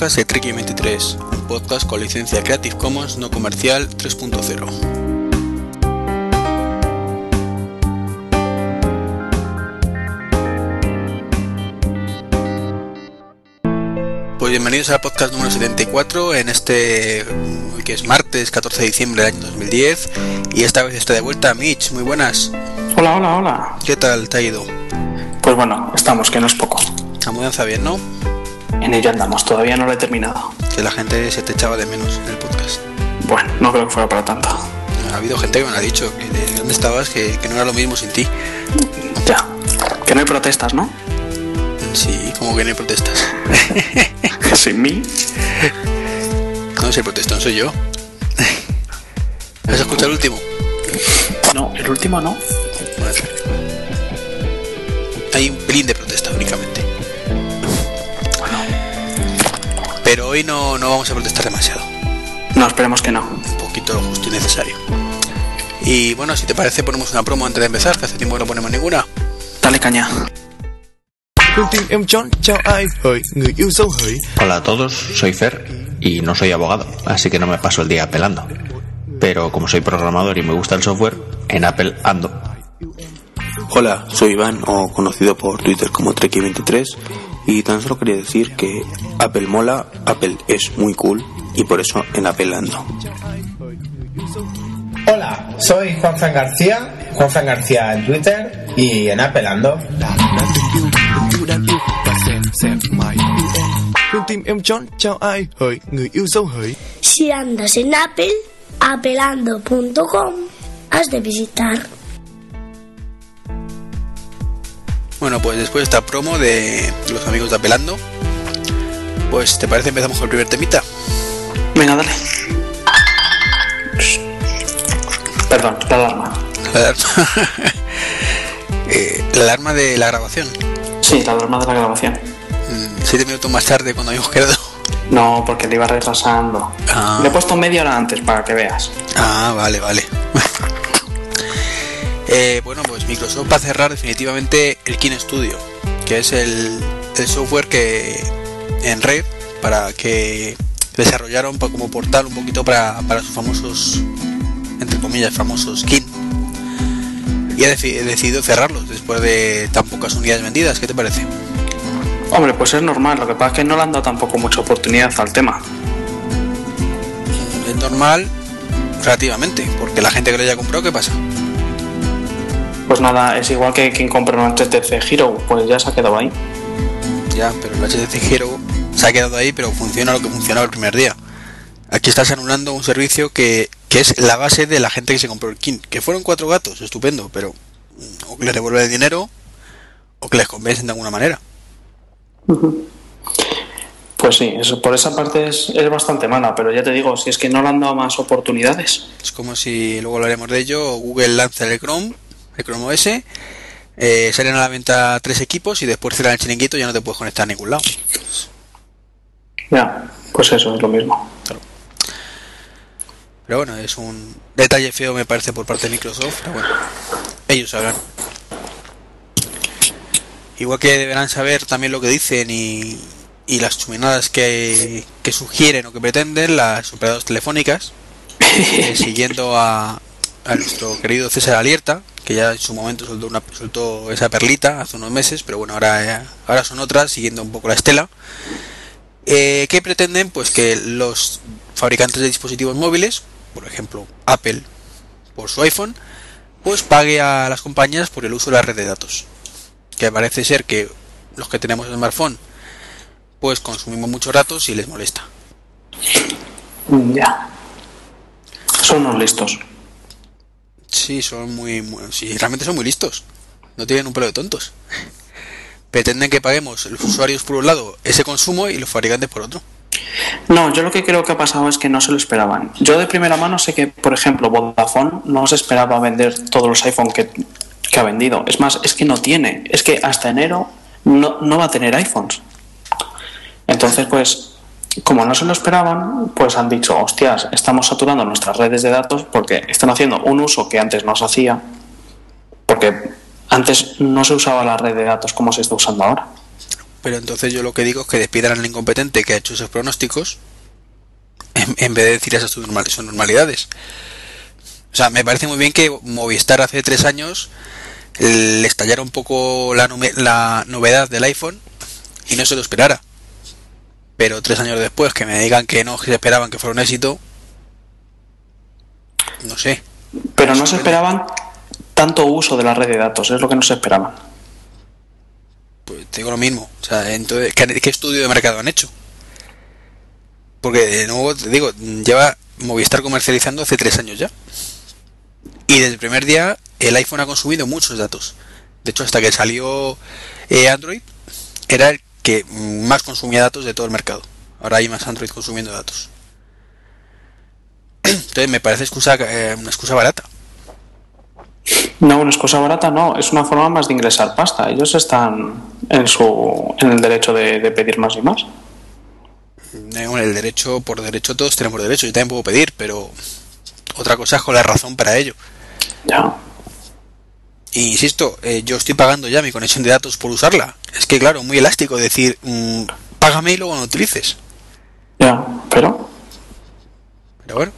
podcast de Treki 23, un podcast con licencia Creative Commons no comercial 3.0. Pues bienvenidos al podcast número 74 en este que es martes 14 de diciembre del año 2010 y esta vez está de vuelta Mitch, muy buenas. Hola, hola, hola. ¿Qué tal te ha ido? Pues bueno, estamos, que no es poco. La mudanza bien, ¿no? En ello andamos, todavía no lo he terminado. Que la gente se te echaba de menos en el podcast. Bueno, no creo que fuera para tanto. Ha habido gente que me ha dicho que de dónde estabas, que, que no era lo mismo sin ti. Ya, que no hay protestas, ¿no? Sí, como que no hay protestas. Sin mí. No sé, protesta, no soy yo. ¿Has escuchado el último? No, el último no. Hay un pelín de protesta únicamente. Pero hoy no, no vamos a protestar demasiado. No, esperemos que no. Un poquito lo justo y necesario. Y bueno, si te parece, ponemos una promo antes de empezar, que hace tiempo que no ponemos ninguna. Dale caña. Hola a todos, soy Fer y no soy abogado, así que no me paso el día apelando. Pero como soy programador y me gusta el software, en Apple ando. Hola, soy Iván, o conocido por Twitter como Treki23, y tan solo quería decir que Apple mola, Apple es muy cool, y por eso en Apple ando. Hola, soy Juanfran García, Juanfran García en Twitter y en Apple ando. Si andas en Apple, apelando.com, has de visitar. Bueno, pues después de esta promo de los amigos de Apelando, pues ¿te parece empezamos con el primer temita? Venga, dale. Perdón, la alarma. La alarma, Eh, la alarma de la grabación. Sí, la alarma de la grabación. Mm, Siete minutos más tarde cuando habíamos quedado. No, porque le iba retrasando. Ah. Le he puesto media hora antes para que veas. Ah, vale, vale. Eh, bueno, pues Microsoft va a cerrar definitivamente el Kin Studio, que es el, el software que en red para que desarrollaron como portal un poquito para, para sus famosos, entre comillas, famosos Kin. Y ha decidido cerrarlos después de tan pocas unidades vendidas. ¿Qué te parece? Hombre, pues es normal. Lo que pasa es que no le han dado tampoco mucha oportunidad al tema. Es normal, relativamente, porque la gente que lo haya comprado, ¿qué pasa? Pues nada, es igual que quien compra un HTC Hero, pues ya se ha quedado ahí. Ya, pero el HTC Hero se ha quedado ahí, pero funciona lo que funcionaba el primer día. Aquí estás anulando un servicio que, que es la base de la gente que se compró el King. Que fueron cuatro gatos, estupendo, pero mm, o que les devuelve el dinero o que les compensen de alguna manera. Pues sí, eso, por esa parte es, es bastante mala, pero ya te digo, si es que no le han dado más oportunidades. Es como si, luego hablaremos de ello, Google lanza el Chrome, el Chrome OS, eh, salen a la venta tres equipos y después cierran el chiringuito y ya no te puedes conectar a ningún lado. Ya, pues eso es lo mismo. Pero bueno, es un detalle feo me parece por parte de Microsoft, pero bueno, ellos sabrán. Igual que deberán saber también lo que dicen y, y las chuminadas que, que sugieren o que pretenden las operadoras telefónicas, eh, siguiendo a, a nuestro querido César Alierta, que ya en su momento soltó, una, soltó esa perlita hace unos meses, pero bueno, ahora, eh, ahora son otras, siguiendo un poco la estela. Eh, que pretenden pues que los fabricantes de dispositivos móviles, por ejemplo Apple por su iPhone, pues pague a las compañías por el uso de la red de datos. Que parece ser que los que tenemos el smartphone pues consumimos muchos datos y les molesta. Ya. Son unos listos. Sí, son muy, muy sí, realmente son muy listos. No tienen un pelo de tontos. Pretenden que paguemos los usuarios por un lado ese consumo y los fabricantes por otro. No, yo lo que creo que ha pasado es que no se lo esperaban. Yo de primera mano sé que, por ejemplo, Vodafone no se esperaba vender todos los iPhone que, que ha vendido. Es más, es que no tiene. Es que hasta enero no, no va a tener iPhones. Entonces, pues, como no se lo esperaban, pues han dicho, hostias, estamos saturando nuestras redes de datos porque están haciendo un uso que antes no se hacía. Porque antes no se usaba la red de datos como se está usando ahora. pero entonces yo lo que digo es que despidan al incompetente que ha hecho esos pronósticos en, vez de decir esas sus normalidades. O sea, me parece muy bien que Movistar hace tres años le estallara un poco la novedad del iPhone y no se lo esperara. Pero tres años después que me digan que no, se esperaban que fuera un éxito, no sé. Pero no se esperaban tanto uso de la red de datos, es lo que no se esperaban. Pues te digo lo mismo. O sea, entonces, ¿qué, qué estudio de mercado han hecho? Porque de nuevo te digo, lleva Movistar comercializando hace tres años ya. Y desde el primer día el iPhone ha consumido muchos datos. De hecho, hasta que salió eh, Android, era el que más consumía datos de todo el mercado. Ahora hay más Android consumiendo datos. Entonces me parece excusa, eh, una excusa barata. No, una excusa barata no, es una forma más de ingresar pasta. Ellos están en su en el derecho de, de pedir más y más. Eh, bueno, el derecho, por derecho todos tenemos derecho, yo también puedo pedir, pero otra cosa es con la razón para ello. Ya. Y insisto, eh, yo estoy pagando ya mi conexión de datos por usarla. Es que claro, muy elástico decir, mm, págame y luego no utilices. Ya, pero Pero bueno.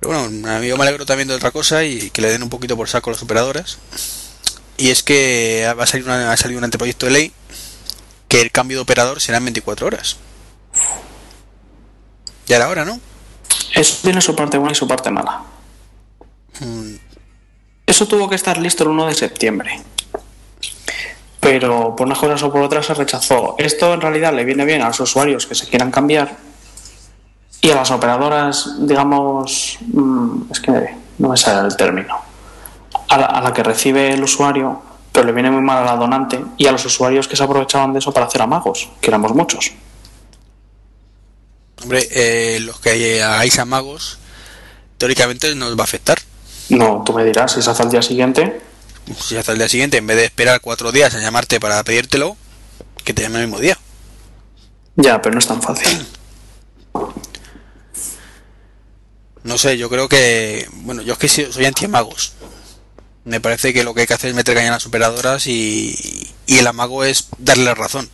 Pero bueno, a mí yo me alegro también de otra cosa y que le den un poquito por saco a las operadoras. Y es que va a salir una, ha salido un anteproyecto de ley que el cambio de operador será en 24 horas. Ya era hora, ¿no? eso tiene su parte buena y su parte mala. Mm, Eso tuvo que estar listo el 1 de septiembre. Pero por unas cosas o por otras se rechazó. Esto en realidad le viene bien a los usuarios que se quieran cambiar y a las operadoras, digamos, mm, es que no me sale el término, a la, que recibe el usuario, pero le viene muy mal a la donante y a los usuarios que se aprovechaban de eso para hacer amagos, que éramos muchos. Hombre, eh, los que hagáis amagos, teóricamente nos va a afectar. No, tú me dirás, si se hace al día siguiente, Si hasta el día siguiente, en vez de esperar cuatro días a llamarte para pedírtelo, que te llame el mismo día. ya, pero no es tan fácil. No sé, yo creo que. Bueno, yo es que soy anti-amagos. Me parece que lo que hay que hacer es meter caña a las operadoras y, y el amago es darle la razón.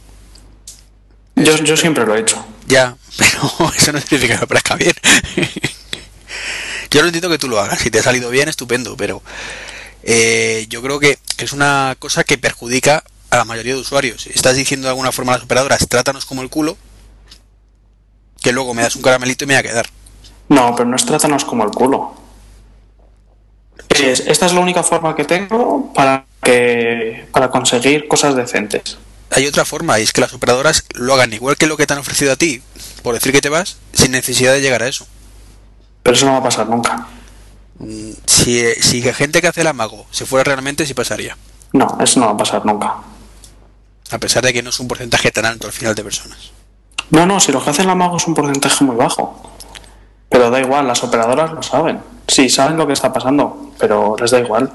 Yo, yo siempre lo he hecho. Ya, pero eso no significa que me parezca bien. yo no entiendo que tú lo hagas. Si te ha salido bien, estupendo, pero eh, yo creo que es una cosa que perjudica a la mayoría de usuarios. Estás diciendo de alguna forma a las operadoras, trátanos como el culo, que luego me das un caramelito y me voy a quedar. No, pero no es trátanos como el culo. Es, esta es la única forma que tengo para que para conseguir cosas decentes. Hay otra forma, y es que las operadoras lo hagan igual que lo que te han ofrecido a ti, por decir que te vas, sin necesidad de llegar a eso. Pero eso no va a pasar nunca. Si, si la gente que hace el amago se fuera realmente, sí pasaría. No, eso no va a pasar nunca. A pesar de que no es un porcentaje tan alto al final de personas. No, no, si lo que hacen la mago es un porcentaje muy bajo. Pero da igual, las operadoras lo saben. Sí, saben lo que está pasando, pero les da igual.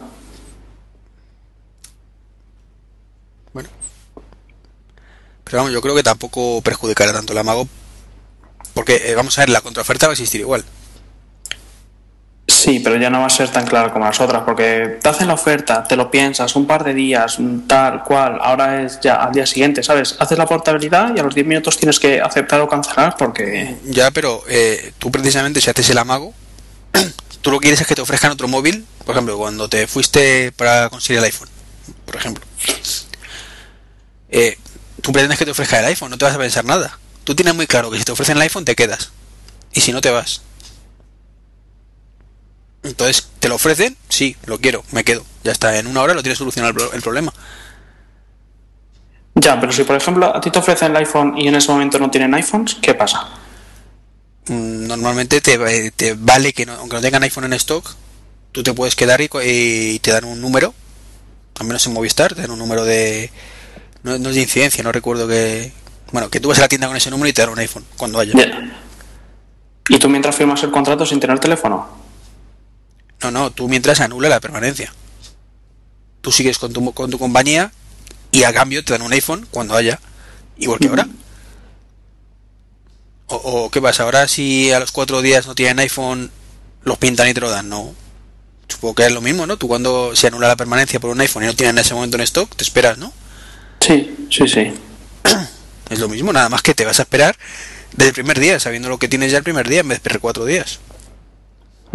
Bueno. Pero vamos, yo creo que tampoco perjudicará tanto el amago. Porque, eh, vamos a ver, la contraoferta va a existir igual. Sí, pero ya no va a ser tan claro como las otras, porque te hacen la oferta, te lo piensas un par de días, tal cual, ahora es ya al día siguiente, ¿sabes? Haces la portabilidad y a los 10 minutos tienes que aceptar o cancelar porque... Ya, pero eh, tú precisamente si haces el amago, tú lo que quieres es que te ofrezcan otro móvil. Por ejemplo, cuando te fuiste para conseguir el iPhone, por ejemplo. Eh, tú pretendes que te ofrezca el iPhone, no te vas a pensar nada. Tú tienes muy claro que si te ofrecen el iPhone te quedas. Y si no te vas. Entonces, ¿te lo ofrecen? Sí, lo quiero, me quedo. Ya está, en una hora lo tienes solucionado el, pro- el problema. Ya, pero si por ejemplo a ti te ofrecen el iPhone y en ese momento no tienen iPhones, ¿qué pasa? Mm, Normalmente te, te vale que no- aunque no tengan iPhone en stock, tú te puedes quedar y, y te dan un número, al menos en Movistar, te dan un número de... No, no es de incidencia, no recuerdo que... Bueno, que tú vas a la tienda con ese número y te dan un iPhone, cuando haya. Ya. ¿Y tú mientras firmas el contrato sin tener teléfono? No, no, tú mientras anula la permanencia. Tú sigues con tu, con tu compañía y a cambio te dan un iPhone cuando haya. Igual que ahora. O, o qué pasa, ahora si a los cuatro días no tienen iPhone, los pintan y te lo dan, no. Supongo que es lo mismo, ¿no? Tú cuando se anula la permanencia por un iPhone y no tienen en ese momento en stock, te esperas, ¿no? Sí, sí, sí. Es lo mismo, nada más que te vas a esperar desde el primer día, sabiendo lo que tienes ya el primer día en vez de esperar cuatro días.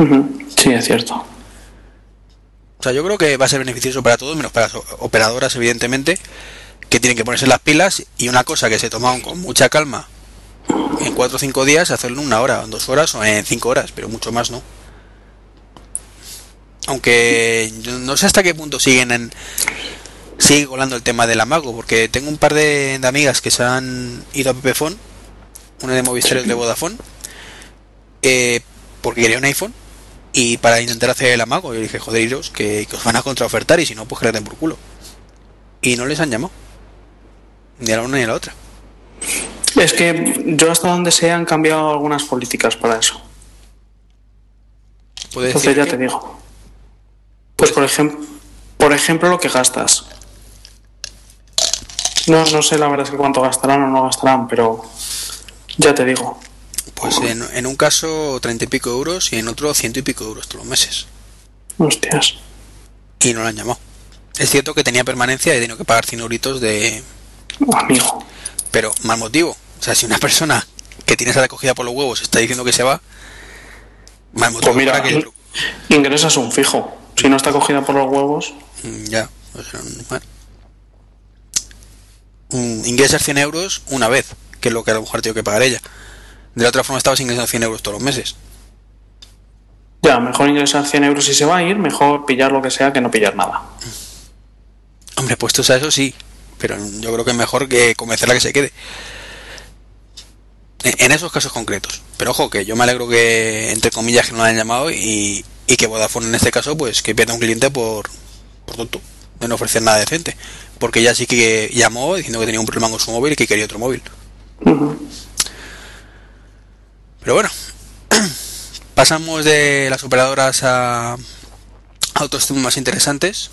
Ujú, Sí, es cierto. O sea, yo creo que va a ser beneficioso para todos, menos para las operadoras, evidentemente, que tienen que ponerse las pilas y una cosa que se tomaron con mucha calma en cuatro o cinco días, hacerlo en una hora, en dos horas o en cinco horas, pero mucho más no. Aunque yo no sé hasta qué punto siguen en sigue colando el tema del amago, porque tengo un par de, de amigas que se han ido a Pepefon, una de Movistar y otra de Vodafone, eh, porque quería un iPhone y para intentar hacer el amago. Yo dije, joder, iros, que, que os van a contraofertar y si no, pues que le den por culo. Y no les han llamado. Ni a la una ni a la otra. Es que yo hasta donde sé han cambiado algunas políticas para eso. Entonces decir ya que- te digo. Pues por ejemplo, por ejemplo lo que gastas. No, no sé la verdad es que cuánto gastarán o no gastarán, pero ya te digo. Pues en, en un caso treinta y pico euros y en otro ciento y pico euros todos los meses. Hostias. Y no lo han llamado. Es cierto que tenía permanencia y he tenido que pagar 100 euritos de... Amigo. Pero mal motivo. O sea, si una persona que tiene esa recogida por los huevos está diciendo que se va, mal motivo Pues mira, para que... in- ingresas un fijo. Si no está cogida por los huevos, Mm, Ya, sea, bueno. Mm, Ingresas 100 euros una vez, que es lo que a lo mejor tengo que pagar ella. De la otra forma estabas ingresando 100 euros todos los meses. ya, mejor ingresar 100 euros si se va a ir, mejor pillar lo que sea que no pillar nada. Hombre, puestos a eso sí, pero yo creo que es mejor que convencerla que se quede. En esos casos concretos. Pero ojo, que yo me alegro que, entre comillas, que no la hayan llamado y, y que Vodafone en este caso, pues que pierda un cliente por, por tonto, de no ofrecer nada decente. Porque ya sí que llamó diciendo que tenía un problema con su móvil y que quería otro móvil. Pero bueno, pasamos de las operadoras a, a otros temas más interesantes.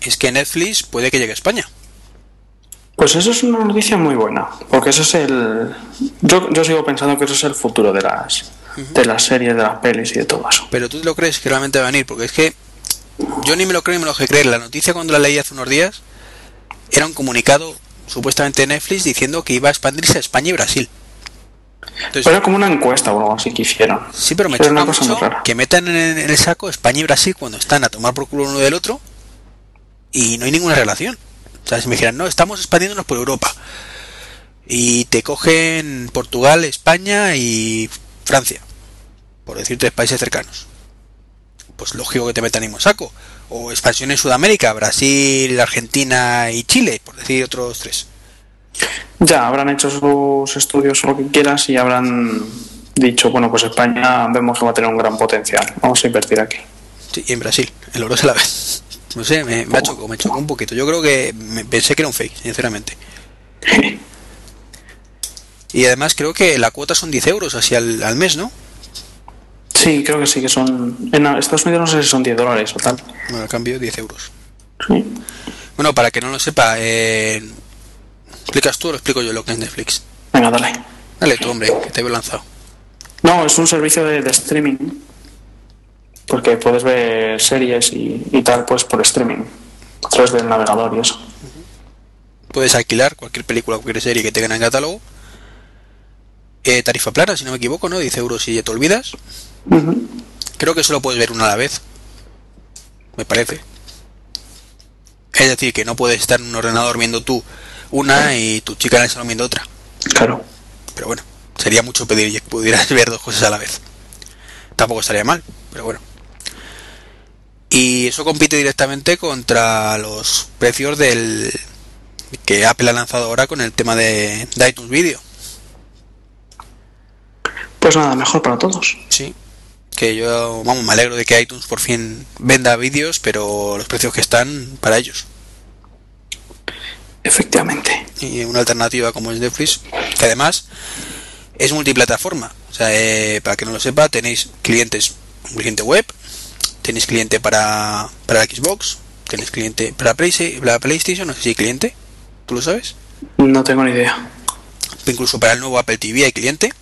Es que Netflix puede que llegue a España. Pues eso es una noticia muy buena, porque eso es el... Yo, yo sigo pensando que eso es el futuro de las, de las series, de las pelis y de todo eso. Pero tú lo crees que realmente va a venir, porque es que yo ni me lo creo ni me lo dejé creer. La noticia cuando la leí hace unos días era un comunicado supuestamente de Netflix diciendo que iba a expandirse a España y Brasil. Entonces, era como una encuesta o algo así que hicieron. sí, pero me choca una cosa muy mucho que metan en, el saco España y Brasil cuando están a tomar por culo uno del otro y no hay ninguna relación. O sea, si me dijeran, no, estamos expandiéndonos por Europa y te cogen Portugal, España y Francia, por decir tres países cercanos, pues lógico que te metan en mismo saco. O expansión en Sudamérica, Brasil, Argentina y Chile, por decir otros tres. Ya, habrán hecho sus estudios o lo que quieras y habrán dicho, bueno, pues España vemos que va a tener un gran potencial. Vamos a invertir aquí. Sí, y en Brasil, el oro se la ve. No sé, me, me ha chocado, me chocó un poquito. Yo creo que me pensé que era un fake, sinceramente. Y además creo que la cuota son 10 euros así al, al mes, ¿no? Sí, creo que sí, que son... En Estados Unidos no sé si son 10 dólares o tal. Bueno, al cambio 10 euros. Sí. Bueno, para que no lo sepa, eh, ¿explicas tú o lo explico yo lo que es Netflix? Venga, dale. Dale tú, hombre, que te veo lanzado. No, es un servicio de, de streaming. Porque puedes ver series y, y tal, pues por streaming. A través del navegador y eso. Puedes alquilar cualquier película, cualquier serie que tengan en catálogo. Eh, tarifa plana, si no me equivoco, ¿no? 10 euros y ya te olvidas. Creo que solo puedes ver una a la vez. Me parece. Es decir, que no puedes estar en un ordenador viendo tú una y tu chica el salón viendo otra. Claro. Pero bueno, sería mucho pedir que pudieras ver dos cosas a la vez. Tampoco estaría mal, pero bueno. Y eso compite directamente contra los precios del que Apple ha lanzado ahora con el tema de, de iTunes Video. Pues nada, mejor para todos. Sí. Que yo, vamos, me alegro de que iTunes por fin venda vídeos, pero los precios que están para ellos. Efectivamente. Y una alternativa como es Netflix, que además es multiplataforma. O sea, eh, para que no lo sepa, tenéis clientes, un cliente web, tenéis cliente para, para Xbox, tenéis cliente para, Play- para PlayStation, no sé si hay cliente, ¿tú lo sabes? No tengo ni idea. Incluso para el nuevo Apple TV hay cliente.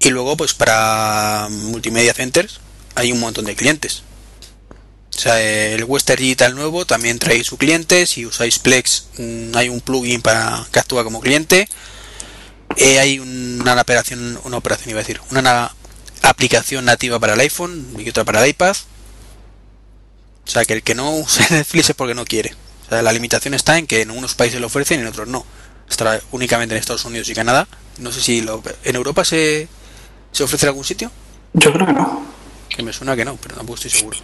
Y luego, pues para Multimedia Centers hay un montón de clientes. O sea, el Western Digital nuevo también trae su cliente. Si usáis Plex, mm, hay un plugin para que actúa como cliente. Eh, hay una operación, una operación iba a decir, una aplicación nativa para el iPhone y otra para el iPad. O sea, que el que no use Netflix es porque no quiere. O sea, la limitación está en que en unos países lo ofrecen y en otros no. Está únicamente en Estados Unidos y Canadá. No sé si lo, en Europa se, se ofrece en algún sitio. Yo creo que no. Que me suena que no, pero tampoco estoy seguro.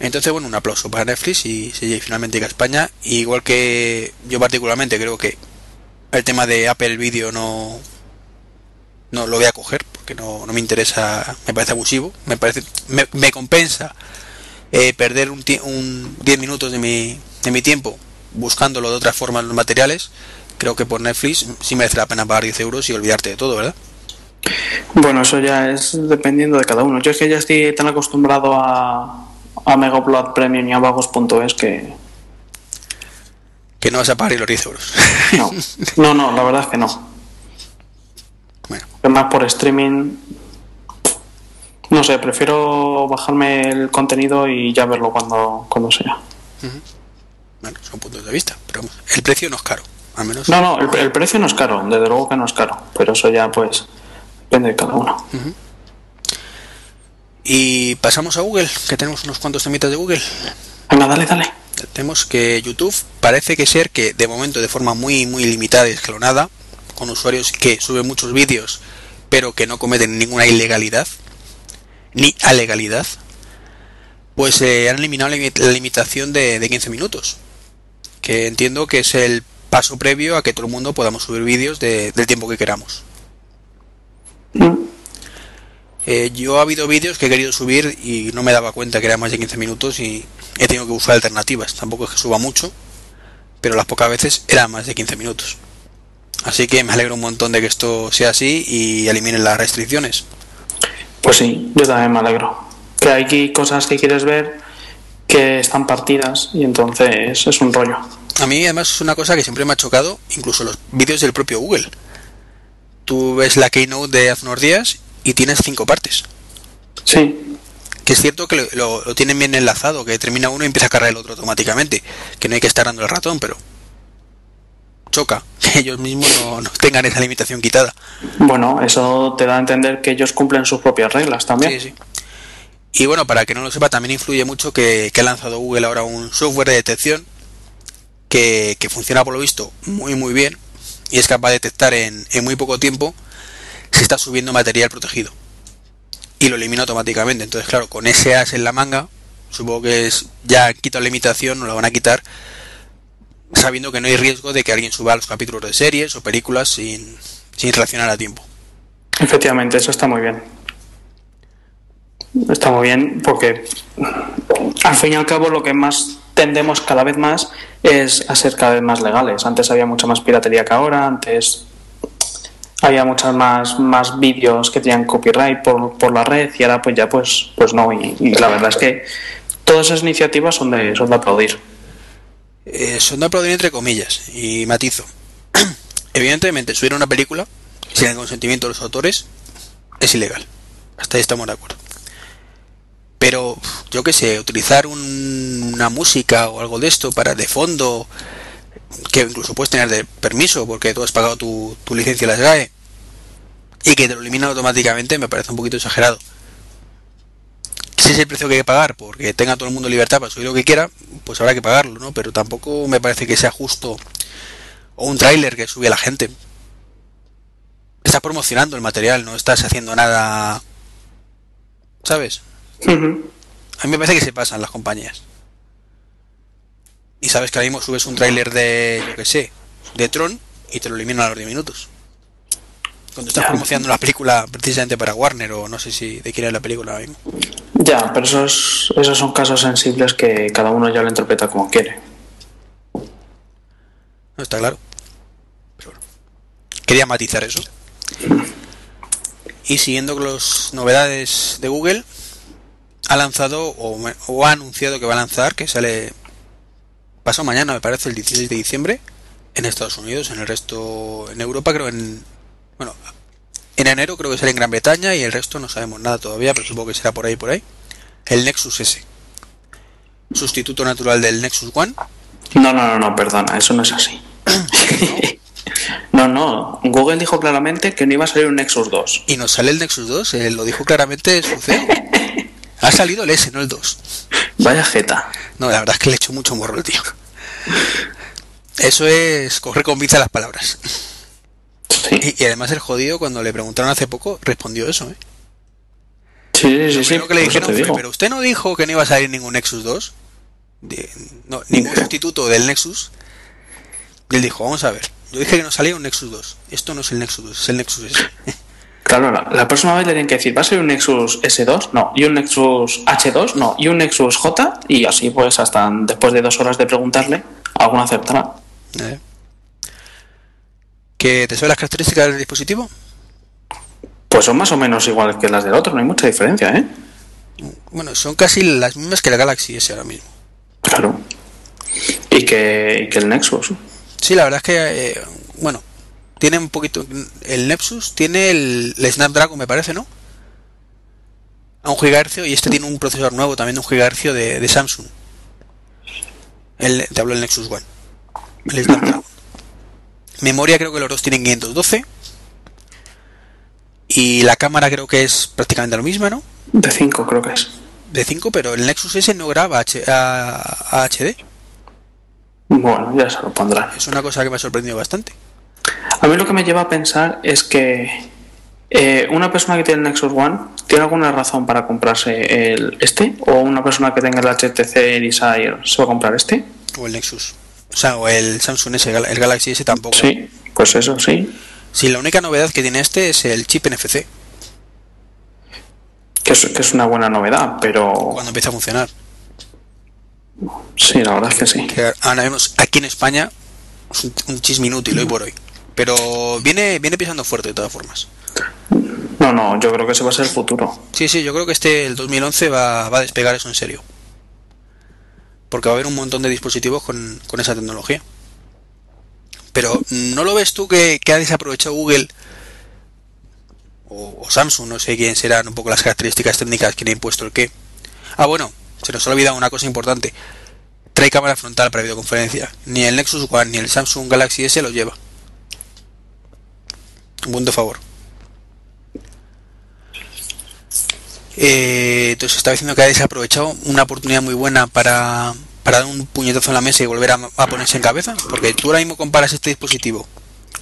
Entonces, bueno, un aplauso para Netflix y si finalmente llega a España. igual que yo particularmente creo que el tema de Apple Video no no lo voy a coger porque no, no me interesa, me parece abusivo, me parece me, compensa eh, perder un, un 10 minutos de mi, de mi tiempo buscándolo de otra forma en los materiales. Creo que por Netflix sí merece la pena pagar 10 euros y olvidarte de todo, ¿verdad? Bueno, eso ya es dependiendo de cada uno. Yo es que ya estoy tan acostumbrado a, a Megaplot Premium y a Vagos.es que. Que no vas a pagar los 10 euros. No, no, no, la verdad es que no. Bueno. Además, por streaming. No sé, prefiero bajarme el contenido y ya verlo cuando, cuando sea. Bueno, son puntos de vista, pero el precio no es caro, al menos. No, no, el, precio no es caro, desde luego que no es caro, pero eso ya, pues, depende de cada uno. Y pasamos a Google, que tenemos unos cuantos temitas de Google. Venga, dale, dale. Tenemos que YouTube parece que ser que de momento de forma muy muy limitada y escalonada, con usuarios que suben muchos vídeos pero que no cometen ninguna ilegalidad ni alegalidad, pues eh, han eliminado la limitación de, 15 minutos, que entiendo que es el paso previo a que todo el mundo podamos subir vídeos del tiempo que queramos. Mm. Eh, yo ha habido vídeos que he querido subir y no me daba cuenta que era más de 15 minutos y he tenido que usar alternativas. Tampoco es que suba mucho, pero las pocas veces era más de 15 minutos. Así que me alegro un montón de que esto sea así y eliminen las restricciones. Pues sí, yo también me alegro. Que hay cosas que quieres ver que están partidas y entonces es un rollo. A mí además es una cosa que siempre me ha chocado, incluso los vídeos del propio Google. Tú ves la keynote de hace unos días y tienes cinco partes. Sí. Que es cierto que lo, tienen bien enlazado, que termina uno y empieza a cargar el otro automáticamente. Que no hay que estar dando el ratón, pero choca que ellos mismos no, tengan esa limitación quitada. Bueno, eso te da a entender que ellos cumplen sus propias reglas también. Sí, sí. Y bueno, para que no lo sepa, también influye mucho que, ha lanzado Google ahora un software de detección que, funciona por lo visto muy muy bien y es capaz de detectar en, en muy poco tiempo se está subiendo material protegido y lo elimina automáticamente. Entonces, claro, con ese as en la manga, supongo que es ya quita la limitación, no la van a quitar, sabiendo que no hay riesgo de que alguien suba los capítulos de series o películas sin, sin relacionar a tiempo. Efectivamente, eso está muy bien. Está muy bien porque al fin y al cabo lo que más tendemos cada vez más es a ser cada vez más legales. Antes había mucha más piratería que ahora, antes había muchas más, más vídeos que tenían copyright por, por la red y ahora pues ya pues, pues no. Y, la verdad es que todas esas iniciativas son de, son de aplaudir. Eh, son de aplaudir entre comillas y matizo. Evidentemente, subir una película sin el consentimiento de los autores es ilegal. Hasta ahí estamos de acuerdo. Pero yo que sé, utilizar una música o algo de esto para de fondo que incluso puedes tener de permiso porque tú has pagado tu, tu licencia la SGAE y que te lo eliminan automáticamente me parece un poquito exagerado. Si es el precio que hay que pagar porque tenga todo el mundo libertad para subir lo que quiera, pues habrá que pagarlo, ¿no? Pero tampoco me parece que sea justo o un tráiler que sube a la gente. Estás promocionando el material, no estás haciendo nada, ¿sabes? A mí me parece que se pasan las compañías y sabes que ahora mismo subes un tráiler de, yo que sé, de Tron y te lo eliminan a los 10 minutos. Cuando estás promocionando la película precisamente para Warner o no sé si de quién es la película ahora mismo. Ya, pero esos, esos son casos sensibles que cada uno ya lo interpreta como quiere. No está claro. Pero bueno. Quería matizar eso. Y siguiendo con las novedades de Google, ha lanzado o, o ha anunciado que va a lanzar, que sale pasado mañana, me parece, el 16 de diciembre, en Estados Unidos, en el resto, en Europa creo en, bueno, en enero creo que sale en Gran Bretaña y el resto no sabemos nada todavía, pero supongo que será por ahí, por ahí. El Nexus S, sustituto natural del Nexus One. No, no, no, no, perdona, eso no es así. no, no, Google dijo claramente que no iba a salir un Nexus 2. Y nos sale el Nexus 2, eh, lo dijo claramente su CEO. Ha salido el S, no el 2. Vaya jeta. No, la verdad es que le echo mucho morro al tío. Eso es coger con pinza las palabras. Sí, Y, y además el jodido, cuando le preguntaron hace poco, respondió eso, ¿eh? sí, sí, sí. sí, Lo que le dijeron fue, pero usted no dijo que no iba a salir ningún Nexus 2. De- no, ningún sustituto del Nexus. Y él dijo, vamos a ver, yo dije que no salía un Nexus 2. Esto no es el Nexus 2, es el Nexus S. Claro, la, la próxima vez le tienen que decir, ¿va a ser un Nexus S2? No. ¿Y un Nexus H2? No. ¿Y un Nexus J? Y así, pues, hasta después de dos horas de preguntarle, alguno aceptará. ¿Eh? ¿Que te sabes las características del dispositivo? Pues son más o menos iguales que las del otro, no hay mucha diferencia, ¿eh? Bueno, son casi las mismas que el Galaxy S ahora mismo. Claro. Y que, y que el Nexus. Sí, la verdad es que, eh, bueno, tiene un poquito. El Nexus tiene el, el Snapdragon, me parece, ¿no? A un gigahercio y este tiene un procesador nuevo también de un gigahercio de, de Samsung. El, te hablo del Nexus One. El Snapdragon. Memoria creo que los dos tienen 512. Y la cámara creo que es prácticamente la misma, ¿no? De 5 creo que es. De 5, pero el Nexus S no graba H- a- a HD. Bueno, ya se lo pondrán. Es una cosa que me ha sorprendido bastante. A mí lo que me lleva a pensar es que eh, una persona que tiene el Nexus One tiene alguna razón para comprarse el este o una persona que tenga el HTC Desire se va a comprar este. O el Nexus. O sea, o el Samsung S, el Galaxy S tampoco. Sí, pues eso sí. Sí, la única novedad que tiene este es el chip NFC, Que es, que es una buena novedad, pero cuando empieza a funcionar. sí, la verdad es que sí. Que ahora vemos aquí en España es un, un chisme inútil hoy por hoy. Pero viene, viene pisando fuerte de todas formas. No, no, yo creo que ese va a ser el futuro. Sí, sí, yo creo que este, el 2011, va, va a despegar eso en serio. Porque va a haber un montón de dispositivos con, con esa tecnología. Pero, ¿no lo ves tú que, que ha desaprovechado Google o, o Samsung? No sé quién serán un poco las características técnicas le ha impuesto el qué. Ah, bueno, se nos ha olvidado una cosa importante. Trae cámara frontal para videoconferencia. Ni el Nexus One ni el Samsung Galaxy S lo lleva. Un punto favor. Eh, entonces estaba diciendo que ha desaprovechado una oportunidad muy buena para, para dar un puñetazo en la mesa y volver a, a ponerse en cabeza. Porque tú ahora mismo comparas este dispositivo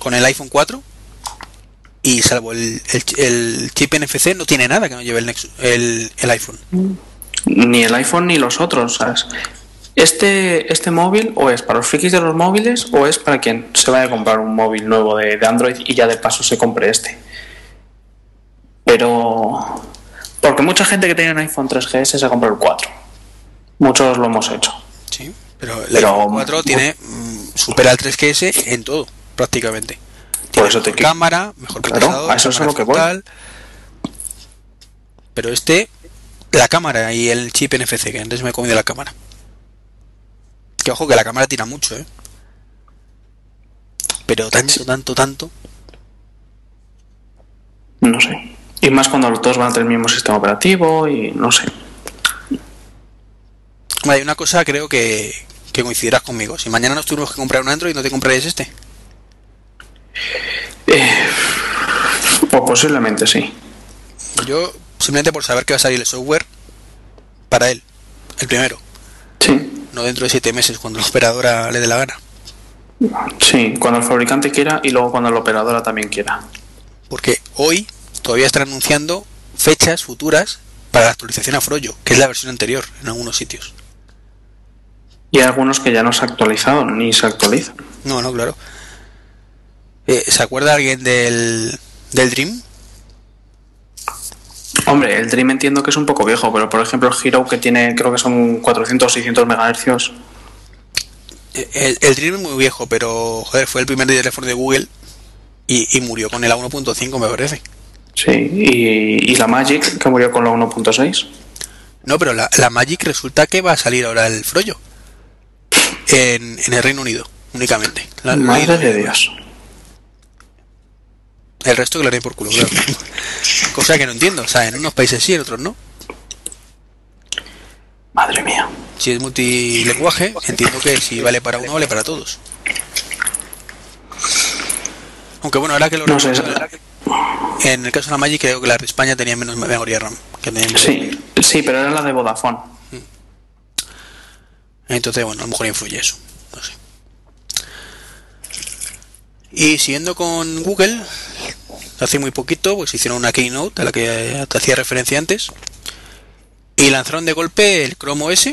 con el iPhone 4 y salvo el, el, el chip NFC no tiene nada que no lleve el, Nexus, el, el iPhone. Ni el iPhone ni los otros, ¿sabes? Este, este móvil o es para los frikis de los móviles o es para quien se vaya a comprar un móvil nuevo de, de Android y ya de paso se compre este. Pero... Porque mucha gente que tiene un iPhone 3GS se compra el 4. Muchos lo hemos hecho. Sí, pero el Pero- iPhone 4 tiene mm, supera el 3GS en todo, prácticamente. Por Tiene eso te mejor qui- cámara, mejor Claro, procesador, a eso es lo que voy. Pero este, la cámara y el chip NFC, que antes me he comido la cámara. Que ojo que la cámara tira mucho, ¿eh? Pero tanto, tanto, tanto. No sé. Y más cuando los dos van a tener el mismo sistema operativo y no sé. Hay una cosa creo que, que coincidirás conmigo. Si mañana nos tuvimos que comprar un Android, ¿no te comprarías este? Pues posiblemente sí. Yo, simplemente por saber que va a salir el software para él, el primero. No dentro de siete meses, cuando la operadora le dé la gana. Sí, cuando el fabricante quiera y luego cuando la operadora también quiera. Porque hoy todavía están anunciando fechas futuras para la actualización a Frollo, que es la versión anterior en algunos sitios. Y hay algunos que ya no se ha actualizado ni se actualizan. No, no, claro. Eh, ¿Se acuerda alguien del, del Dream? Hombre, el Dream entiendo que es un poco viejo, pero por ejemplo el Hero que tiene creo que son 400 o 600 megahercios. El, el Dream es muy viejo, pero joder, fue el primer teléfono de Google y, y murió con el A1.5, me parece. Sí, y, y la Magic que murió con la 1.6. No, pero la, la Magic resulta que va a salir ahora el Frollo en, en el Reino Unido únicamente. La- Madre de Dios. El resto que lo haré por culo, claro. Cosa que no entiendo. O sea, en unos países sí, en otros no. Madre mía. Si es multilenguaje, entiendo que si vale para uno, vale para todos. Aunque bueno, ahora que lo No sé. En el caso de la Magic creo que la de España tenía menos memoria RAM. Que Sí, sí, pero era la de Vodafone. Entonces, bueno, a lo mejor influye eso. No sé. Y siguiendo con Google, hace muy poquito, pues hicieron una keynote a la que te hacía referencia antes. Y lanzaron de golpe el Chrome OS.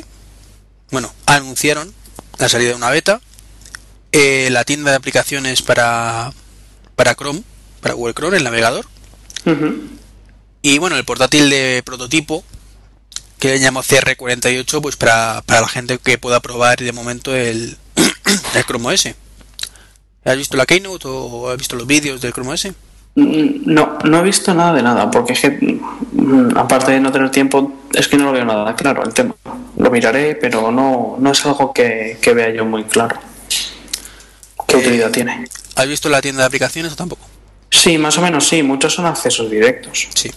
Bueno, anunciaron la salida de una beta. eh, la tienda de aplicaciones para, para Chrome, para Google Chrome, el navegador. Y bueno, el portátil de prototipo que llamo CR48, pues para, para la gente que pueda probar de momento el, el Chrome OS. ¿Has visto la Keynote o has visto los vídeos del Chrome OS? Mm, No, no he visto nada de nada, porque es que, mm, aparte de no tener tiempo, es que no lo veo nada claro el tema. Lo miraré, pero no, no es algo que, que vea yo muy claro. ¿Qué Eh, utilidad tiene? ¿Has visto la tienda de aplicaciones o tampoco? Sí, más o menos sí, muchos son accesos directos. Sí.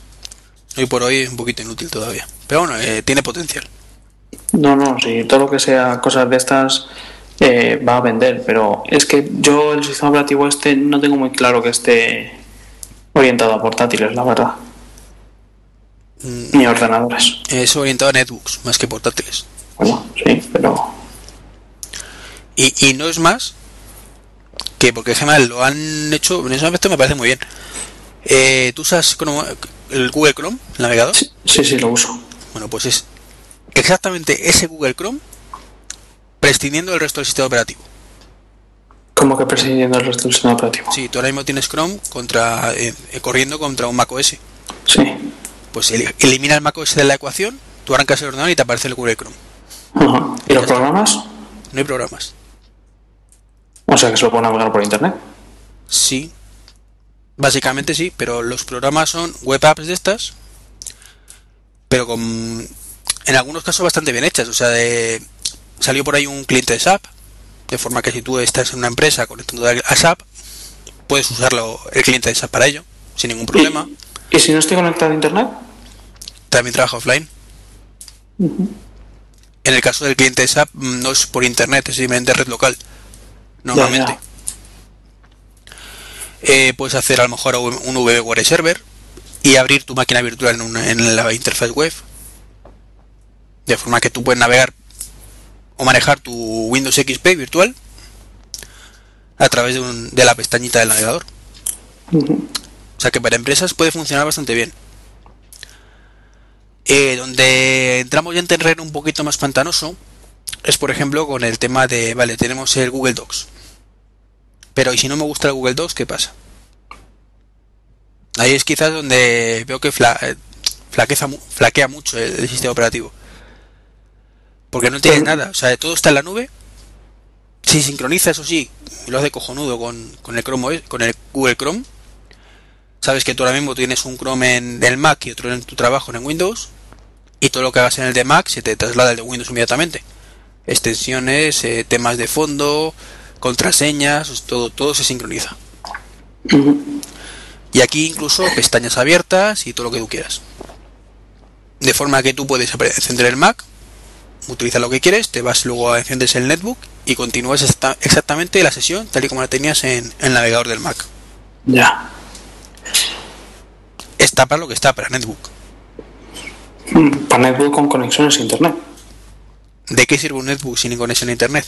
Hoy por hoy es un poquito inútil todavía. Pero bueno, eh, tiene potencial. No, no, sí, todo lo que sea cosas de estas eh, va a vender, pero es que yo el sistema operativo este no tengo muy claro que esté orientado a portátiles, la verdad. Ni a ordenadores. Es orientado a netbooks más que portátiles. Bueno, sí, pero Y, y no es más que porque Gmail lo han hecho, en ese aspecto me parece muy bien. Eh, ¿Tú usas Chrome- el Google Chrome, el navegador? sí, sí, sí, lo uso. Bueno, pues es exactamente ese Google Chrome prescindiendo del resto del sistema operativo. Como que presidiendo el resto del sistema operativo. Sí, tú ahora mismo tienes Chrome contra eh, eh, corriendo contra un macOS. Sí. Pues el- elimina el macOS de la ecuación, tú arrancas el ordenador y te aparece el Google Chrome. Ajá. ¿Y los programas? No hay programas. O sea que se lo puedo navegar por internet. Sí. Básicamente sí, pero los programas son web apps de estas, pero con en algunos casos bastante bien hechas. O sea, de, salió por ahí un cliente de SAP, de forma que si tú estás en una empresa conectando a SAP, puedes usarlo el cliente de SAP para ello, sin ningún problema. ¿Y si no estoy conectado a internet? También trabaja offline. En el caso del cliente de SAP mm, no es por internet, es simplemente red local. Normalmente. Ya, Eh, puedes hacer a lo mejor un un VMware server y abrir tu máquina virtual en, una- en la interfaz web. De forma que tú puedes navegar o manejar tu Windows XP virtual a través de, un- de la pestañita del navegador. O sea que para empresas puede funcionar bastante bien. Eh, donde entramos ya en terreno un poquito más pantanoso es por ejemplo con el tema de, vale, tenemos el Google Docs. Pero ¿y si no me gusta el Google Docs, qué pasa? Ahí es quizás donde veo que fla- eh, flaqueza flaquea mucho el, el sistema operativo. Porque no tienes nada, o sea, todo está en la nube. Si sincroniza, eso sí, lo hace cojonudo con, con el Chrome con el Google Chrome. Sabes que tú ahora mismo tienes un Chrome en el Mac y otro en tu trabajo en Windows. Y todo lo que hagas en el de Mac se te traslada al de Windows inmediatamente. Extensiones, eh, temas de fondo, contraseñas, todo, todo se sincroniza. Y aquí incluso pestañas abiertas y todo lo que tú quieras. De forma que tú puedes encender el Mac, utilizar lo que quieres, te vas luego a enciendes el netbook y continúas exacta- exactamente la sesión tal y como la tenías en, en el navegador del Mac. Ya. Está para lo que está, para netbook. Mm, Para netbook con conexiones a internet. ¿De qué sirve un netbook sin conexión a internet?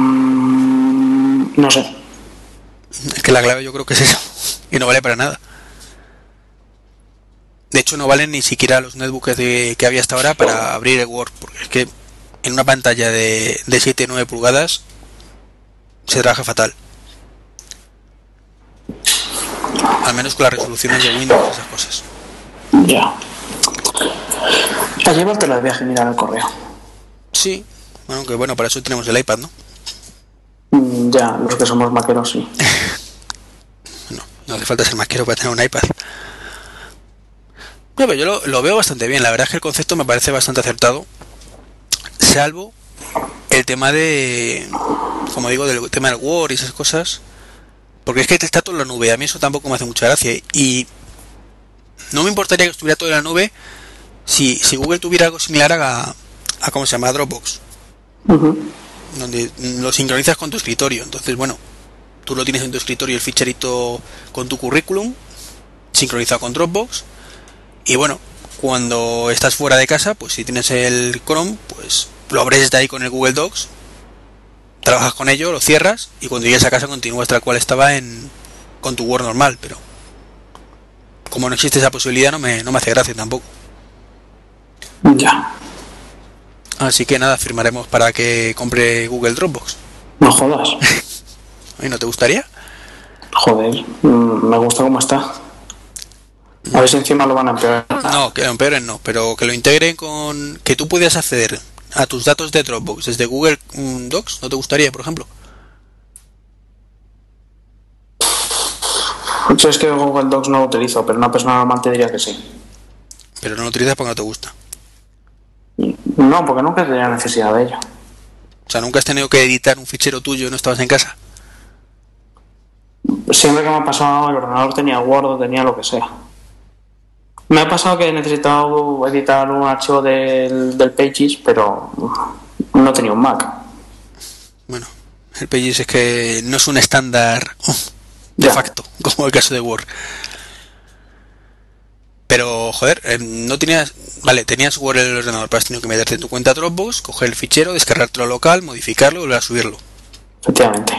Mm, No sé. Es que la clave yo creo que es eso. Y no vale para nada. De hecho, no valen ni siquiera los netbooks de- que había hasta ahora para abrir el Word. Porque es que en una pantalla de, de 7-9 pulgadas se trabaja fatal. Al menos con las resoluciones de Windows y esas cosas. Ya. A llevártela de viaje mirar el correo. Sí. Bueno, que bueno, para eso tenemos el iPad, ¿no? Mm, Ya, los que somos maqueros, sí. No, no hace falta ser maquero para tener un iPad. No, pero yo lo, lo veo bastante bien. La verdad es que el concepto me parece bastante acertado. Salvo el tema de, como digo, del tema del Word y esas cosas. Porque es que está todo en la nube. A mí eso tampoco me hace mucha gracia. Y no me importaría que estuviera todo en la nube si, si Google tuviera algo similar a, a ¿cómo se llama? Dropbox, Ujú. donde lo sincronizas con tu escritorio. Entonces, bueno, tú lo tienes en tu escritorio el ficherito con tu currículum, sincronizado con Dropbox. Y bueno, cuando estás fuera de casa, pues si tienes el Chrome, pues lo abres desde ahí con el Google Docs, trabajas con ello, lo cierras y cuando llegues a casa continúas tal cual estaba en con tu Word normal, pero como no existe esa posibilidad no me, no me hace gracia tampoco. Ya. Así que nada, firmaremos para que compre Google Dropbox. No jodas. ¿Y no te gustaría? Joder, mm, me gusta cómo está. A ver si encima lo van a empeorar. No, que lo empeoren no, pero que lo integren con que tú puedas acceder a tus datos de Dropbox desde Google mm, Docs, ¿no te gustaría, por ejemplo? Yo es que Google Docs no lo utilizo, pero una persona normal te diría que sí. Pero no lo utilizas porque no te gusta. No, porque nunca tenía necesidad de ello. O sea, nunca has tenido que editar un fichero tuyo y no estabas en casa. Siempre que me ha pasado, el ordenador tenía Word o tenía lo que sea. Me ha pasado que he necesitado editar un archivo del, del Pages, pero no tenía un Mac. Bueno, el Pages es que no es un estándar oh, de Ya. facto, como el caso de Word. Pero, joder, eh, no tenías... Vale, tenías Word en el ordenador, pero has tenido que meterte en tu cuenta Dropbox, coger el fichero, descargártelo local, modificarlo y volver a subirlo. Efectivamente.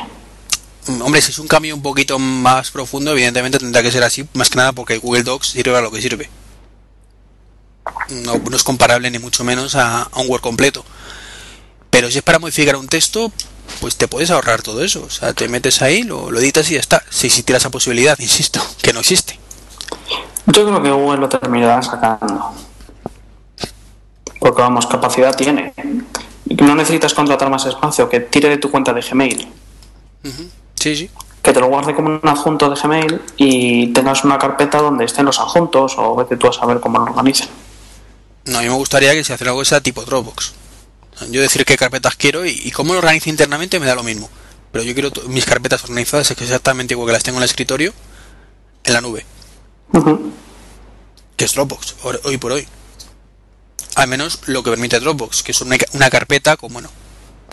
Mm, Hombre, si es un cambio un poquito más profundo, evidentemente tendrá que ser así, más que nada porque Google Docs sirve para lo que sirve. No, no es comparable ni mucho menos a, a un Word completo. Pero si es para modificar un texto, pues te puedes ahorrar todo eso. O sea, te metes ahí, lo, lo editas y ya está. Si existiera esa posibilidad, insisto, que no existe. Yo creo que Google lo terminará sacando. Porque vamos, capacidad tiene. No necesitas contratar más espacio, que tire de tu cuenta de Gmail. Sí, sí. Que te lo guarde como un adjunto de Gmail y tengas una carpeta donde estén los adjuntos o vete tú a saber cómo lo organicen. No, a mí me gustaría que se hiciera algo sea tipo Dropbox. Yo decir qué carpetas quiero y, y cómo lo organizo internamente me da lo mismo. Pero yo quiero mis carpetas organizadas exactamente igual que las tengo en el escritorio, en la nube. Que es Dropbox, hoy por hoy. Al menos lo que permite Dropbox, que es una, una carpeta con, bueno,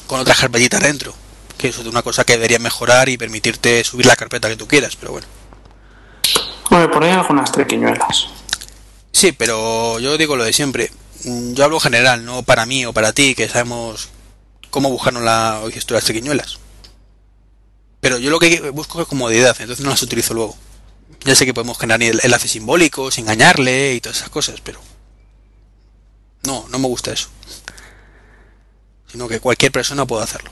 con otras carpetitas dentro. Que eso es una cosa que debería mejorar y permitirte subir la carpeta que tú quieras, pero bueno. Hombre, por ahí algunas trequiñuelas. Sí, pero yo digo lo de siempre. Mm, Yo hablo general, no para mí o para ti, que sabemos cómo buscarnos la las triquiñuelas. Pero yo lo que busco es comodidad, entonces no las utilizo luego. Ya sé que podemos generar enlaces simbólicos, engañarle y todas esas cosas, pero no, no me gusta eso. Sino que cualquier persona puede hacerlo.